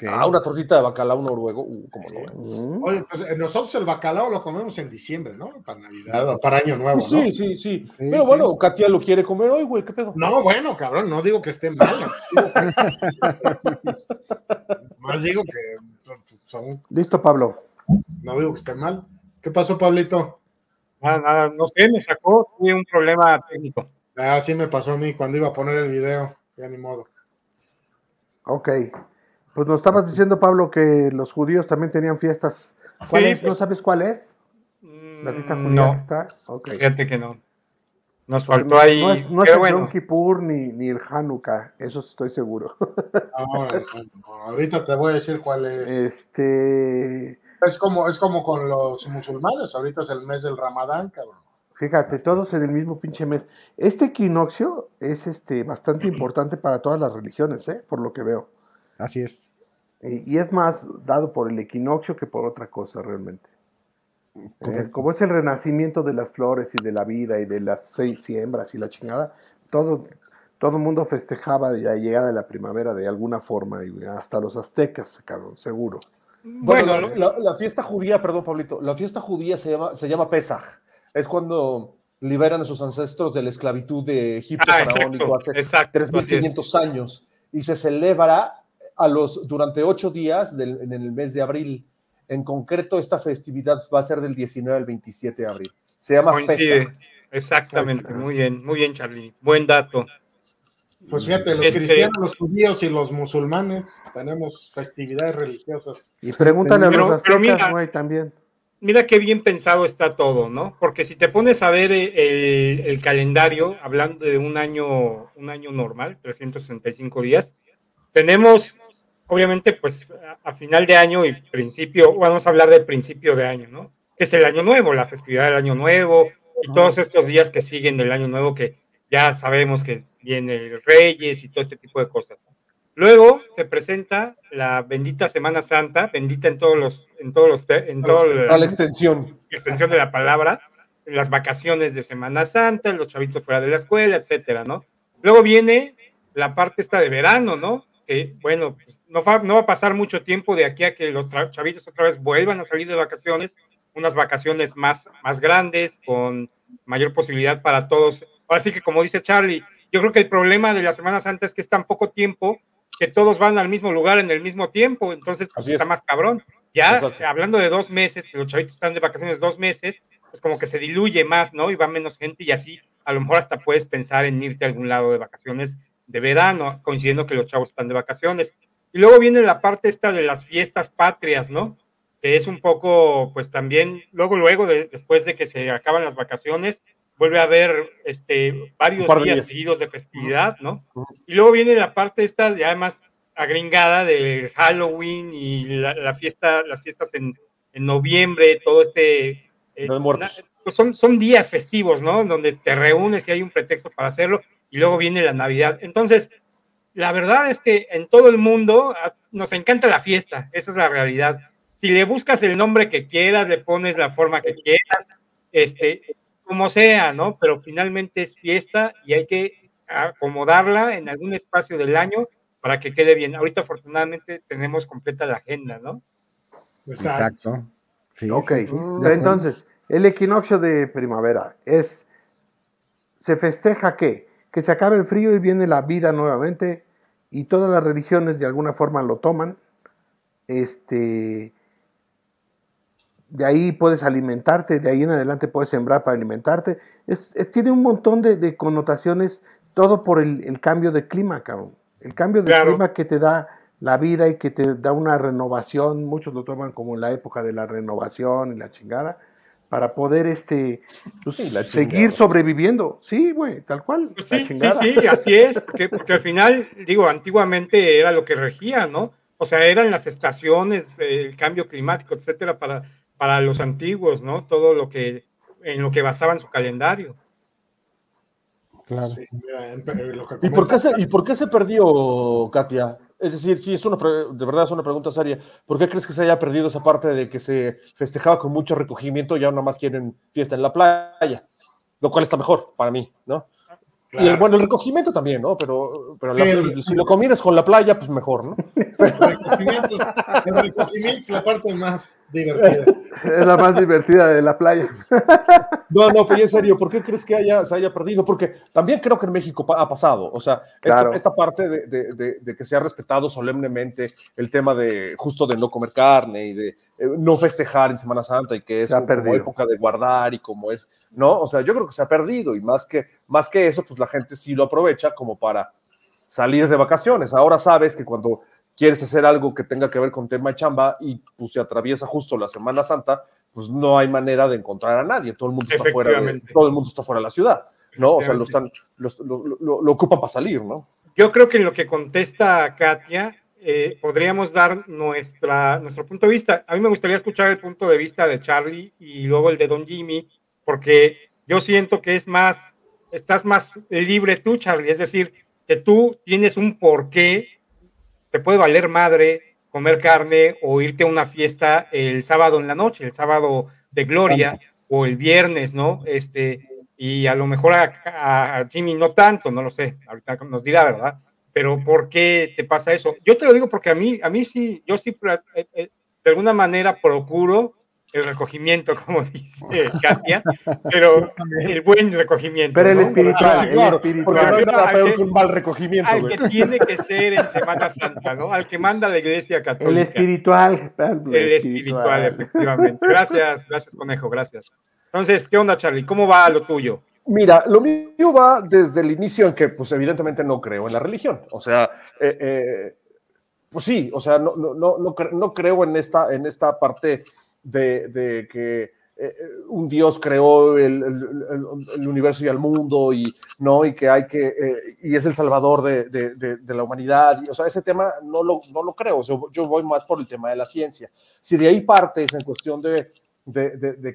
Ah, una tortita de bacalao noruego, uh, cómo no. eh. Mm. Oye, pues eh, nosotros el bacalao lo comemos en diciembre, ¿no? Para Navidad o para Año Nuevo, ¿no? Sí, sí, sí. Sí, Pero sí. bueno, Katia lo quiere comer hoy, güey, ¿qué pedo? No, bueno, cabrón, no digo que esté mal. Más digo que son- Listo, Pablo. no digo que esté mal. ¿Qué pasó, Pablito? Nada, nada, no sé, me sacó, tuve un problema técnico. Ah, sí me pasó a mí cuando iba a poner el video. Ya ni modo. Ok. Pues nos estabas diciendo, Pablo, que los judíos también tenían fiestas. ¿Cuál Sí, es? ¿No pues- sabes cuál es? La fiesta Mm, judía No, que está. Ok. fíjate que no. Nos Porque faltó no- ahí. No es, no es el bueno, Yom Kippur ni, ni el Hanukkah, eso estoy seguro. Ahora, no, ahorita te voy a decir cuál es. Este, Es como, es como con los musulmanes. Ahorita es el mes del Ramadán, cabrón. fíjate, todos en el mismo pinche mes. Este equinoccio es este bastante importante para todas las religiones, ¿eh? por lo que veo. Así es. Y, y es más dado por el equinoccio que por otra cosa realmente. Eh, como es el renacimiento de las flores y de la vida y de las seis siembras y la chingada, todo todo el mundo festejaba la llegada de la primavera de alguna forma, y hasta los aztecas, cabrón, seguro. Bueno, bueno, la, la- la fiesta judía, perdón, Pablito, la fiesta judía se llama, se llama Pesaj. Es cuando liberan a sus ancestros de la esclavitud de Egipto Ah, faraónico exacto, hace exacto, así es. 3.500 años y se celebra a los, durante ocho días del- en el mes de abril. En concreto, esta festividad va a ser del 19 al 27 de abril. Se llama coincide. Exactamente, muy bien, muy bien, Charlie. Buen dato. Pues fíjate, los Este- cristianos, los judíos y los musulmanes tenemos festividades religiosas. Y pregúntale a Pero- los pero aztecas, mira, güey, también. Mira qué bien pensado está todo, ¿no? Porque si te pones a ver el, el calendario, hablando de un año, un año normal, 365 días, tenemos, obviamente, pues a, a final de año y principio, vamos a hablar del principio de año, ¿no? Que es el año nuevo, la festividad del año nuevo y todos estos días que siguen del año nuevo que ya sabemos que viene Reyes y todo este tipo de cosas. Luego se presenta la bendita Semana Santa, bendita en todos los, en todos los, en todo la extensión. extensión de la palabra, las vacaciones de Semana Santa, los chavitos fuera de la escuela, etcétera, ¿no? Luego viene la parte esta de verano, ¿no? Que, bueno, pues, no, va, no va a pasar mucho tiempo de aquí a que los chavitos otra vez vuelvan a salir de vacaciones, unas vacaciones más, más grandes, con mayor posibilidad para todos. Ahora sí que, como dice Charlie, yo creo que el problema de la Semana Santa es que es tan poco tiempo que todos van al mismo lugar en el mismo tiempo, entonces pues, Así está es. más cabrón. Ya Exacto. hablando de dos meses, que los chavitos están de vacaciones dos meses, pues como que se diluye más, ¿no? Y va menos gente y así a lo mejor hasta puedes pensar en irte a algún lado de vacaciones de verano, coincidiendo que los chavos están de vacaciones. Y luego viene la parte esta de las fiestas patrias, ¿no? Que es un poco, pues también, luego, luego, de- después de que se acaban las vacaciones, vuelve a haber este, varios días, días. seguidos de festividad, ¿no? Y luego viene la parte esta ya más agringada de Halloween y la, la fiesta, las fiestas en, en noviembre, todo este... eh, na- pues son, son días festivos, ¿no? Donde te reúnes y hay un pretexto para hacerlo y luego viene la Navidad. Entonces, la verdad es que en todo el mundo nos encanta la fiesta, esa es la realidad. Si le buscas el nombre que quieras, le pones la forma que quieras, este, como sea, ¿no? Pero finalmente es fiesta y hay que acomodarla en algún espacio del año para que quede bien. Ahorita afortunadamente tenemos completa la agenda, ¿no? Exacto. Exacto. Sí, Ok, entonces, el equinoccio de primavera es, ¿se festeja qué? Que se acabe el frío y viene la vida nuevamente y todas las religiones de alguna forma lo toman. Este, de ahí puedes alimentarte, de ahí en adelante puedes sembrar para alimentarte. Es- es- tiene un montón de, de connotaciones, todo por el, el cambio de clima, cabrón. El cambio de Claro. clima que te da la vida y que te da una renovación, muchos lo toman como la época de la renovación y la chingada, para poder este, pues, seguir sobreviviendo. Sí, güey, tal cual. Pues sí, sí, así es, porque, porque al final, digo, antiguamente era lo que regía, ¿no? O sea, eran las estaciones, el cambio climático, etcétera, para, para los antiguos, ¿no? Todo lo que, en lo que basaban su calendario. Claro. Sí, mira, en- en lo que ¿Y por, qué se, ¿Y por qué se perdió, Katia? Es decir, sí, es una, de verdad es una pregunta seria. ¿Por qué crees que se haya perdido esa parte de que se festejaba con mucho recogimiento y ahora nada más quieren fiesta en la playa? Lo cual está mejor para mí, ¿no? Y el, bueno, el recogimiento también, ¿no? Pero, pero la- Sí, el- si lo combinas con la playa, pues mejor, ¿no? El recogimiento, el recogimiento es la parte más divertida. Es la más divertida de la playa. No, no, pero en serio, ¿por qué crees que haya, se haya perdido? Porque también creo que en México ha pasado, o sea, esta, Claro. esta parte de, de- de- de que se ha respetado solemnemente el tema de justo de no comer carne y de no festejar en Semana Santa y que es ha como época de guardar y como es, ¿no? O sea, yo creo que se ha perdido y más que, más que eso, pues la gente sí lo aprovecha como para salir de vacaciones. Ahora sabes que cuando quieres hacer algo que tenga que ver con tema de chamba y pues se atraviesa justo la Semana Santa, pues no hay manera de encontrar a nadie. Todo el mundo está fuera de, todo el mundo está fuera de la ciudad, ¿no? O sea, lo están, los- lo, lo- lo ocupan para salir, ¿no? Yo creo que en lo que contesta Katia, eh, podríamos dar nuestra, nuestro punto de vista. A mí me gustaría escuchar el punto de vista de Charlie y luego el de Don Jimmy, porque yo siento que es más, estás más libre tú, Charlie. Es decir, que tú tienes un porqué, te puede valer madre comer carne o irte a una fiesta el sábado en la noche, el sábado de gloria o el viernes, ¿no? Este, y a lo mejor a, a Jimmy no tanto, no lo sé, ahorita nos dirá, ¿verdad? Pero ¿por qué te pasa eso? Yo te lo digo porque a mí, a mí sí, yo sí, eh, eh, de alguna manera procuro el recogimiento, como dice Katia, pero el buen recogimiento. Pero el ¿no? espiritual, Sí, el claro, espiritual. porque no hay nada Al peor que- que un mal recogimiento, Al güey. que tiene que ser en Semana Santa, ¿no? Al que manda la Iglesia El Católica. espiritual. Pablo, El espiritual, efectivamente. Gracias, gracias, conejo, gracias. Entonces, ¿qué onda, Charlie? ¿Cómo va lo tuyo? Mira, lo mío va desde el inicio en que, pues, evidentemente no creo en la religión. O sea, eh, eh, pues sí, o sea, no, no, no, no, cre- no creo en esta, en esta parte de, que eh, un Dios creó el, universo y el mundo y no y que hay que y es el salvador de, la humanidad. O sea, ese tema no lo, lo creo. O sea, yo voy más por el tema de la ciencia. Si de ahí partes en cuestión de,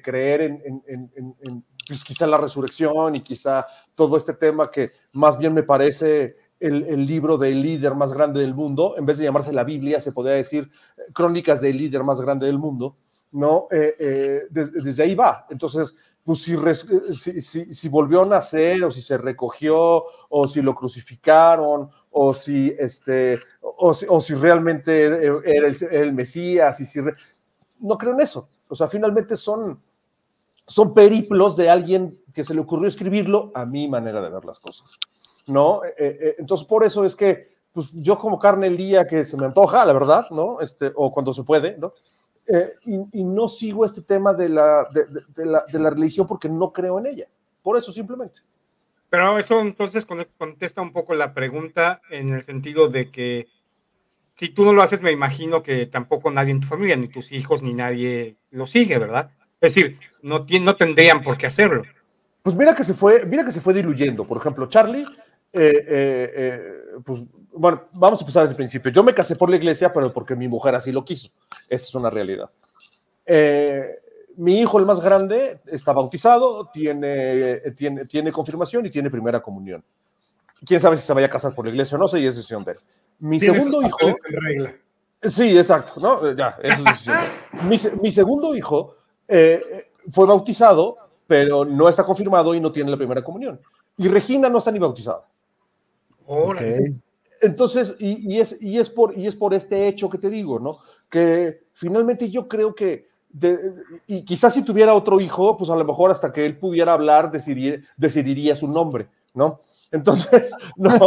creer en, pues, quizá la resurrección y quizá todo este tema que más bien me parece el, libro del líder más grande del mundo, en vez de llamarse la Biblia, se podría decir eh, Crónicas del líder más grande del mundo, ¿no? Eh, eh, des- desde ahí va. Entonces, pues si, eh, volvió a nacer o si se recogió o si lo crucificaron o si, este, o, si, realmente era el, Mesías y si... no creo en eso. O sea, finalmente son, son periplos de alguien que se le ocurrió escribirlo a mi manera de ver las cosas. ¿No? Eh, eh, entonces, por eso es que pues, yo como carne el día que se me antoja, la verdad, ¿no? Este, o cuando se puede, ¿no? Eh, y, no sigo este tema de la, de, de- de la, religión porque no creo en ella. Por eso, simplemente. Pero eso entonces con- contesta un poco la pregunta en el sentido de que si tú no lo haces, me imagino que tampoco nadie en tu familia, ni tus hijos, ni nadie lo sigue, ¿verdad? Es decir, no, no tendrían por qué hacerlo. Pues mira que se fue, mira que se fue diluyendo. Por ejemplo, Charlie, eh, eh, eh, pues bueno, vamos a empezar desde el principio. Yo me casé por la iglesia, pero porque mi mujer así lo quiso. Esa es una realidad. Eh, mi hijo, el más grande, está bautizado, tiene, eh, tiene, tiene confirmación y tiene primera comunión. Quién sabe si se vaya a casar por la iglesia o no sé, y es decisión de él. Mi segundo hijo. en regla. Sí, exacto, ¿no? Ya, eso es decisión de él. Mi, mi segundo hijo eh, eh, fue bautizado, pero no está confirmado y no tiene la primera comunión. Y Regina no está ni bautizada. Órale. Entonces, y, y es, y, es por, y es por este hecho que te digo, ¿no? Que finalmente yo creo que, de- y quizás si tuviera otro hijo, pues a lo mejor hasta que él pudiera hablar, decidir, decidiría su nombre, ¿no? Entonces, no.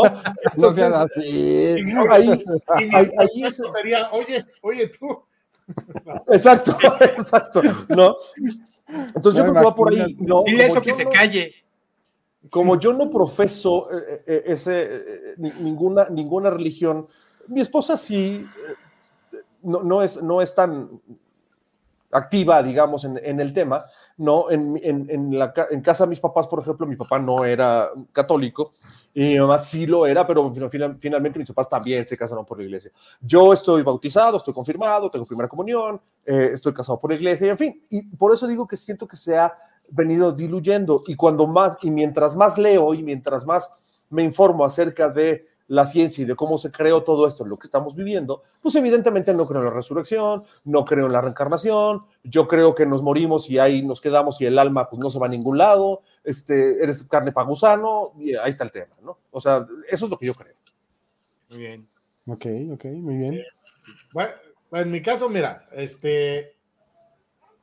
No sean Entonces, así. Y mi- ahí, y mi ahí- ahí sería, oye, oye tú. exacto, exacto, ¿no? Entonces yo creo que va por ahí. ¿no? Dile Como eso que yo se no- calle. como yo no profeso eh, eh, ese, eh, ni- ninguna, ninguna religión, mi esposa sí eh, no, no es, no es tan activa, digamos, en, en el tema, ¿no? En, en, en la, en casa de mis papás, por ejemplo, mi papá no era católico y mi mamá sí lo era, pero final- finalmente mis papás también se casaron por la iglesia. Yo estoy bautizado, estoy confirmado, tengo primera comunión, eh, estoy casado por la iglesia, y en fin, y por eso digo que siento que se ha venido diluyendo. Y cuando más, y mientras más leo y mientras más me informo acerca de la ciencia y de cómo se creó todo esto en lo que estamos viviendo, pues evidentemente no creo en la resurrección, no creo en la reencarnación, yo creo que nos morimos y ahí nos quedamos y el alma pues no se va a ningún lado, este, eres carne para gusano, y ahí está el tema, ¿no? O sea, eso es lo que yo creo. Muy bien. Ok, ok, muy bien. Bueno, en mi caso, mira, este,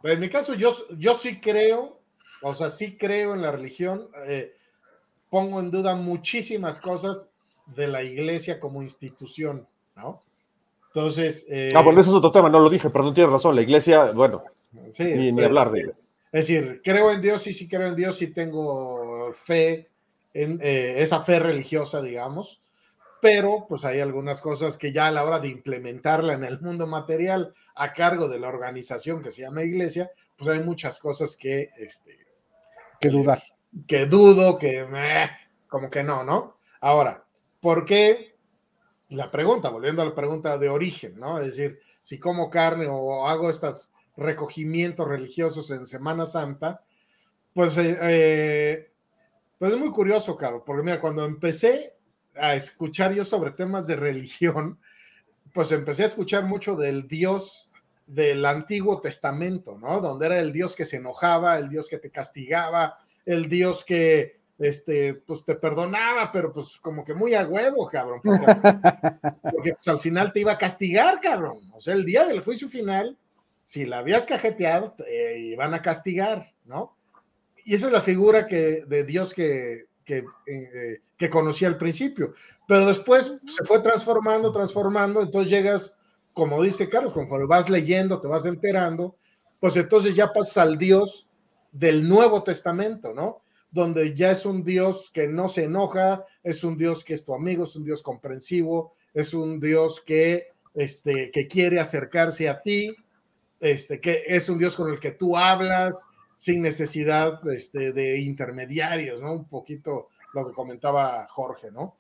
en mi caso yo, yo sí creo, o sea, sí creo en la religión, eh, pongo en duda muchísimas cosas de la iglesia como institución, ¿no? Entonces... eh, Ah, bueno, eso es otro tema, no lo dije, perdón, tienes razón, la iglesia, bueno, sí, ni, ni hablar de ella. Es decir, creo en Dios, sí, sí creo en Dios, sí tengo fe, en eh, esa fe religiosa, digamos, pero pues hay algunas cosas que ya a la hora de implementarla en el mundo material a cargo de la organización que se llama iglesia, pues hay muchas cosas que, este, Que dudar. que dudo, que meh, como que no, ¿no? Ahora, ¿por qué? La pregunta, volviendo a la pregunta de origen, ¿no? Es decir, si como carne o hago estos recogimientos religiosos en Semana Santa, pues, eh, eh, pues es muy curioso, Caro, porque mira, cuando empecé a escuchar yo sobre temas de religión, pues empecé a escuchar mucho del Dios del Antiguo Testamento, ¿no? Donde era el Dios que se enojaba, el Dios que te castigaba, el Dios que, este, pues te perdonaba, pero pues como que muy a huevo, cabrón, porque, porque, pues, al final te iba a castigar, cabrón. O sea, el día del juicio final, si la habías cajeteado, te iban a castigar, ¿no? Y esa es la figura que, de Dios que, que, eh, que conocí al principio. Pero después se fue transformando, transformando, entonces llegas, como dice Carlos, conforme vas leyendo, te vas enterando, pues entonces ya pasas al Dios del Nuevo Testamento, ¿no? Donde ya es un Dios que no se enoja, es un Dios que es tu amigo, es un Dios comprensivo, es un Dios que, este, que quiere acercarse a ti, este, que es un Dios con el que tú hablas sin necesidad este, de intermediarios, ¿no? Un poquito lo que comentaba Jorge, ¿no?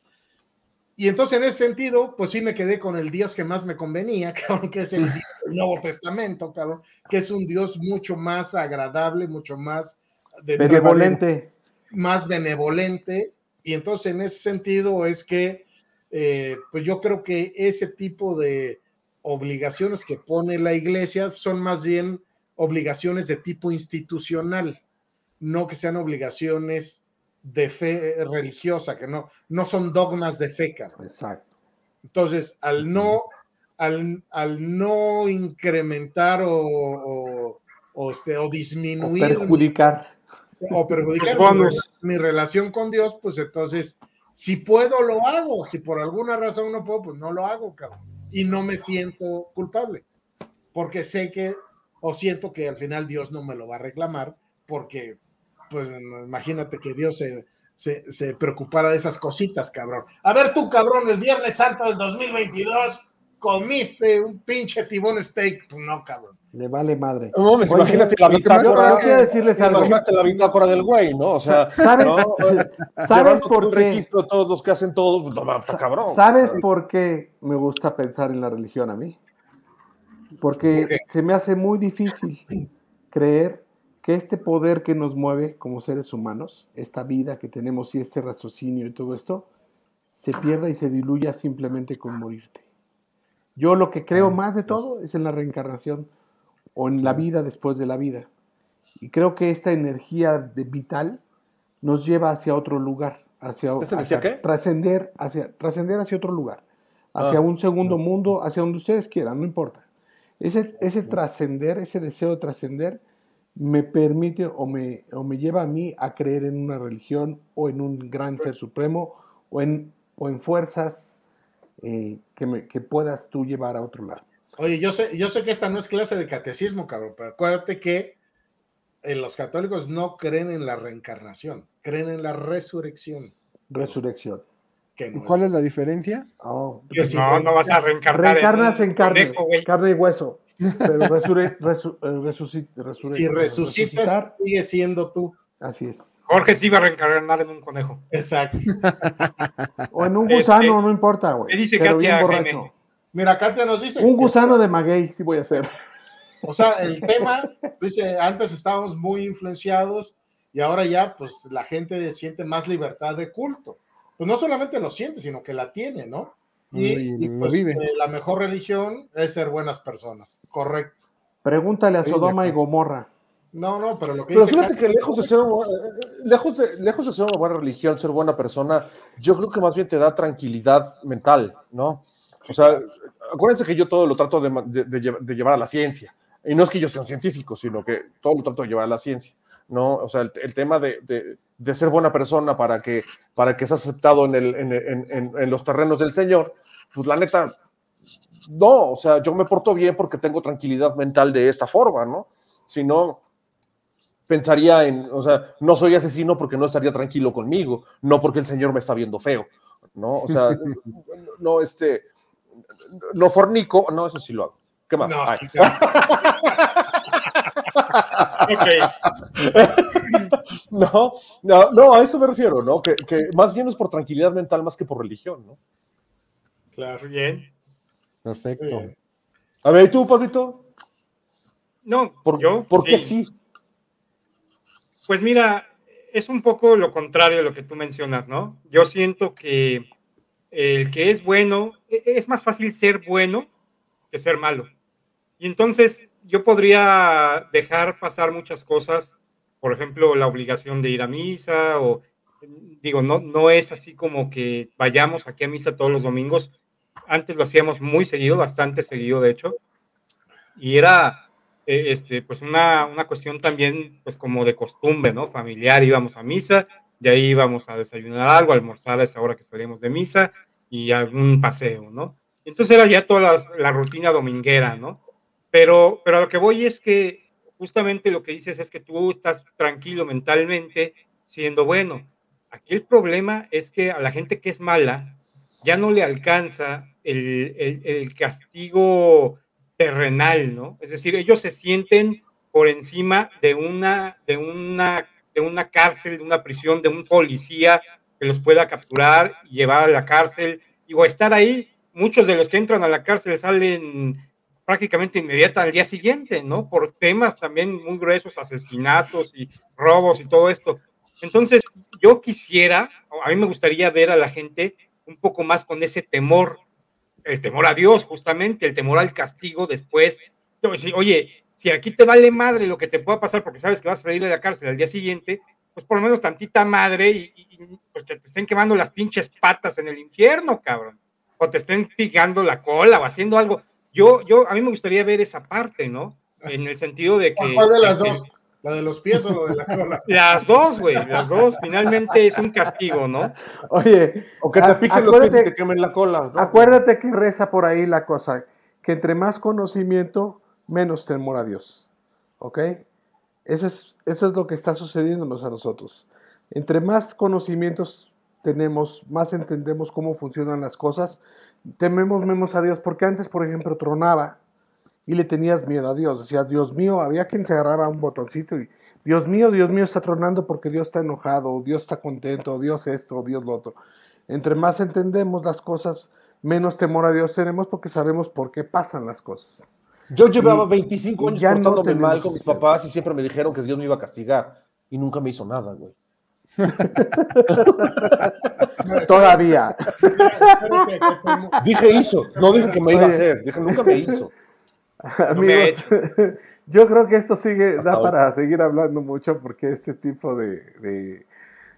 Y entonces en ese sentido, pues sí me quedé con el Dios que más me convenía, cabrón, que es el Dios del Nuevo Testamento, cabrón, que es un Dios mucho más agradable, mucho más de- Benevolente. Más benevolente. Y entonces en ese sentido es que, eh, pues yo creo que ese tipo de obligaciones que pone la iglesia son más bien obligaciones de tipo institucional, no que sean obligaciones de fe religiosa, que no, no son dogmas de fe, cabrón. Exacto. Entonces, al no, al, al no incrementar o, o, o, este, o O disminuir perjudicar. O perjudicar mi, mi relación con Dios, pues entonces, si puedo, lo hago. Si por alguna razón no puedo, pues no lo hago, cabrón. Y no me siento culpable, porque sé que, o siento que al final Dios no me lo va a reclamar, porque, pues imagínate que Dios se, se, se preocupara de esas cositas, cabrón. A ver tú, cabrón, el Viernes Santo del 2022 comiste un pinche tibón steak. Pues no, cabrón. Le vale madre. No mames, Oye, imagínate la bitácora. yo quiero decirles algo. Imagínate la bitácora del güey, ¿no? O sea, ¿Sabes, ¿no? ¿sabes por qué? registro de todos los que hacen todo, pues, no mames, cabrón. ¿Sabes por qué me gusta pensar en la religión a mí? Porque se me hace muy difícil creer que este poder que nos mueve como seres humanos, esta vida que tenemos y este raciocinio y todo esto, se pierda y se diluya simplemente con morirte. Yo lo que creo más de todo es en la reencarnación o en la vida después de la vida. Y creo que esta energía de vital nos lleva hacia otro lugar, hacia, ¿Esta energía hacia qué? trascender, hacia trascender hacia otro lugar, hacia Ah. un segundo mundo, hacia donde ustedes quieran, no importa. Ese, ese trascender, ese deseo de trascender, me permite o me, o me lleva a mí a creer en una religión o en un gran ser supremo o en, o en fuerzas eh, que, me, que puedas tú llevar a otro lado. Oye, yo sé, yo sé que esta no es clase de catecismo, cabrón, pero acuérdate que eh, los católicos no creen en la reencarnación, creen en la resurrección. Resurrección. Que no ¿Y cuál es la diferencia? Oh, No, no vas a reencarnar. Reencarnas en carne, conejo, carne y hueso. Pero resure- resu- eh, resure- si resucitas, sigue siendo tú. así es. Jorge sí iba a reencarnar en un conejo. Exacto. O en un Este, gusano, no importa, güey. ¿qué dice pero Katia bien borracho. Jaime? Mira, Katia nos dice. Un que- gusano de maguey, sí voy a hacer. O sea, el tema, dice, antes estábamos muy influenciados y ahora ya, pues la gente siente más libertad de culto. Pues no solamente lo siente, sino que la tiene, ¿no? Y, Y y, lo pues vive. eh, la mejor religión es ser buenas personas. Correcto. Pregúntale a Sodoma y Gomorra. No, no, pero lo que Pero dice fíjate que lejos de ser una- lejos de, lejos de ser una buena religión, ser buena persona, yo creo que más bien te da tranquilidad mental, ¿no? O sea, acuérdense que yo todo lo trato de, de- de lle- de llevar a la ciencia. Y no es que yo sea un científico, sino que todo lo trato de llevar a la ciencia, ¿no? O sea, el, el tema de, de- de ser buena persona para que, para que seas aceptado en, el, en, en- en- en los terrenos del Señor, pues la neta, no, o sea, yo me porto bien porque tengo tranquilidad mental de esta forma, ¿no? Si no, pensaría en, o sea, no soy asesino porque no estaría tranquilo conmigo, no porque el Señor me está viendo feo, ¿no? O sea, no, este, no fornico, no, eso sí lo hago. ¿Qué más? No, Ay. sí, claro. no, no, no, a eso me refiero, ¿no? Que, que más bien es por tranquilidad mental más que por religión, ¿no? Claro. Bien. Perfecto. Bien. A ver, ¿y tú, Pablito? No, ¿Por, yo. ¿por qué sí. sí? Pues mira, es un poco lo contrario de lo que tú mencionas, ¿no? Yo siento que el que es bueno, e- es más fácil ser bueno que ser malo. Y entonces yo podría dejar pasar muchas cosas, por ejemplo, la obligación de ir a misa o digo, no, no es así como que vayamos aquí a misa todos los domingos. Antes lo hacíamos muy seguido, bastante seguido, de hecho. Y era, eh, este, pues una, una cuestión también, pues como de costumbre, ¿no? Familiar, íbamos a misa, de ahí íbamos a desayunar algo, a almorzar a esa hora que salíamos de misa y algún paseo, ¿no? Entonces era ya toda la, rutina dominguera, ¿no? Pero, pero a lo que voy es que justamente lo que dices es que tú estás tranquilo mentalmente siendo bueno. Aquí el problema es que a la gente que es mala ya no le alcanza el, el- el castigo terrenal, ¿no? Es decir, ellos se sienten por encima de una, de una, de una cárcel, de una prisión, de un policía que los pueda capturar y llevar a la cárcel y o estar ahí. Muchos de los que entran a la cárcel salen prácticamente inmediata al día siguiente, ¿no? Por temas también muy gruesos, asesinatos y robos y todo esto. Entonces, yo quisiera, a mí me gustaría ver a la gente un poco más con ese temor, el temor a Dios, justamente, el temor al castigo después. Oye, si aquí te vale madre lo que te pueda pasar porque sabes que vas a salir de la cárcel al día siguiente, pues por lo menos tantita madre y, y- y, pues que te estén quemando las pinches patas en el infierno, cabrón. O te estén picando la cola o haciendo algo. Yo, yo, a mí me gustaría ver esa parte, ¿no? En el sentido de que... ¿Cuál de las que- dos? ¿La de los pies o lo de la cola? Las dos, güey, las dos. Finalmente es un castigo, ¿no? Oye, O que te a- piquen los pies y te quemen la cola. ¿no? Acuérdate que reza por ahí la cosa, que entre más conocimiento, menos temor a Dios. ¿Ok? Eso es, eso es lo que está sucediéndonos a nosotros. Entre más conocimientos tenemos, más entendemos cómo funcionan las cosas, tememos menos a Dios, porque antes, por ejemplo, tronaba y le tenías miedo a Dios. Decías, Dios mío, había quien se agarraba un botoncito y, Dios mío, Dios mío está tronando porque Dios está enojado, Dios está contento, Dios esto, Dios lo otro. Entre más entendemos las cosas, menos temor a Dios tenemos porque sabemos por qué pasan las cosas. Yo llevaba Y- 25 y años no portándome mal con mis papás y siempre me dijeron que Dios me iba a castigar. Y nunca me hizo nada, güey. Todavía. Dije hizo, no dije que me iba a hacer, dije nunca me hizo. No me ha Amigos, yo creo que esto sigue, Hasta da hoy. para seguir hablando mucho porque este tipo de, de-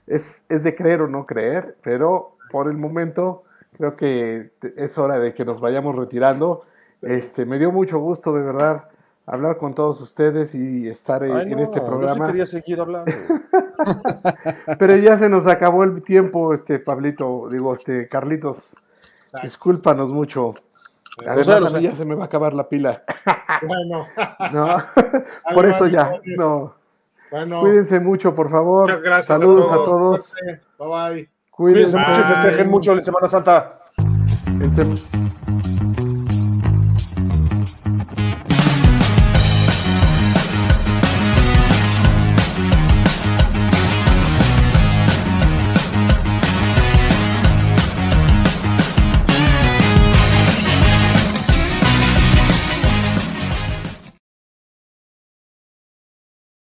es, es de creer o no creer, pero por el momento creo que es hora de que nos vayamos retirando. Este, me dio mucho gusto de verdad hablar con todos ustedes y estar en, Ay, en no, este Yo sí programa. quería seguir hablando. Pero ya se nos acabó el tiempo, este Pablito, digo, este Carlitos, discúlpanos mucho. Además, a mí ya se me va a acabar la pila. Bueno, No, por eso ya. No. bueno. Cuídense mucho, por favor. Muchas gracias Saludos a todos. todos. Bye bye. Cuídense Cuídense. mucho y festejen mucho la Semana Santa. Bye.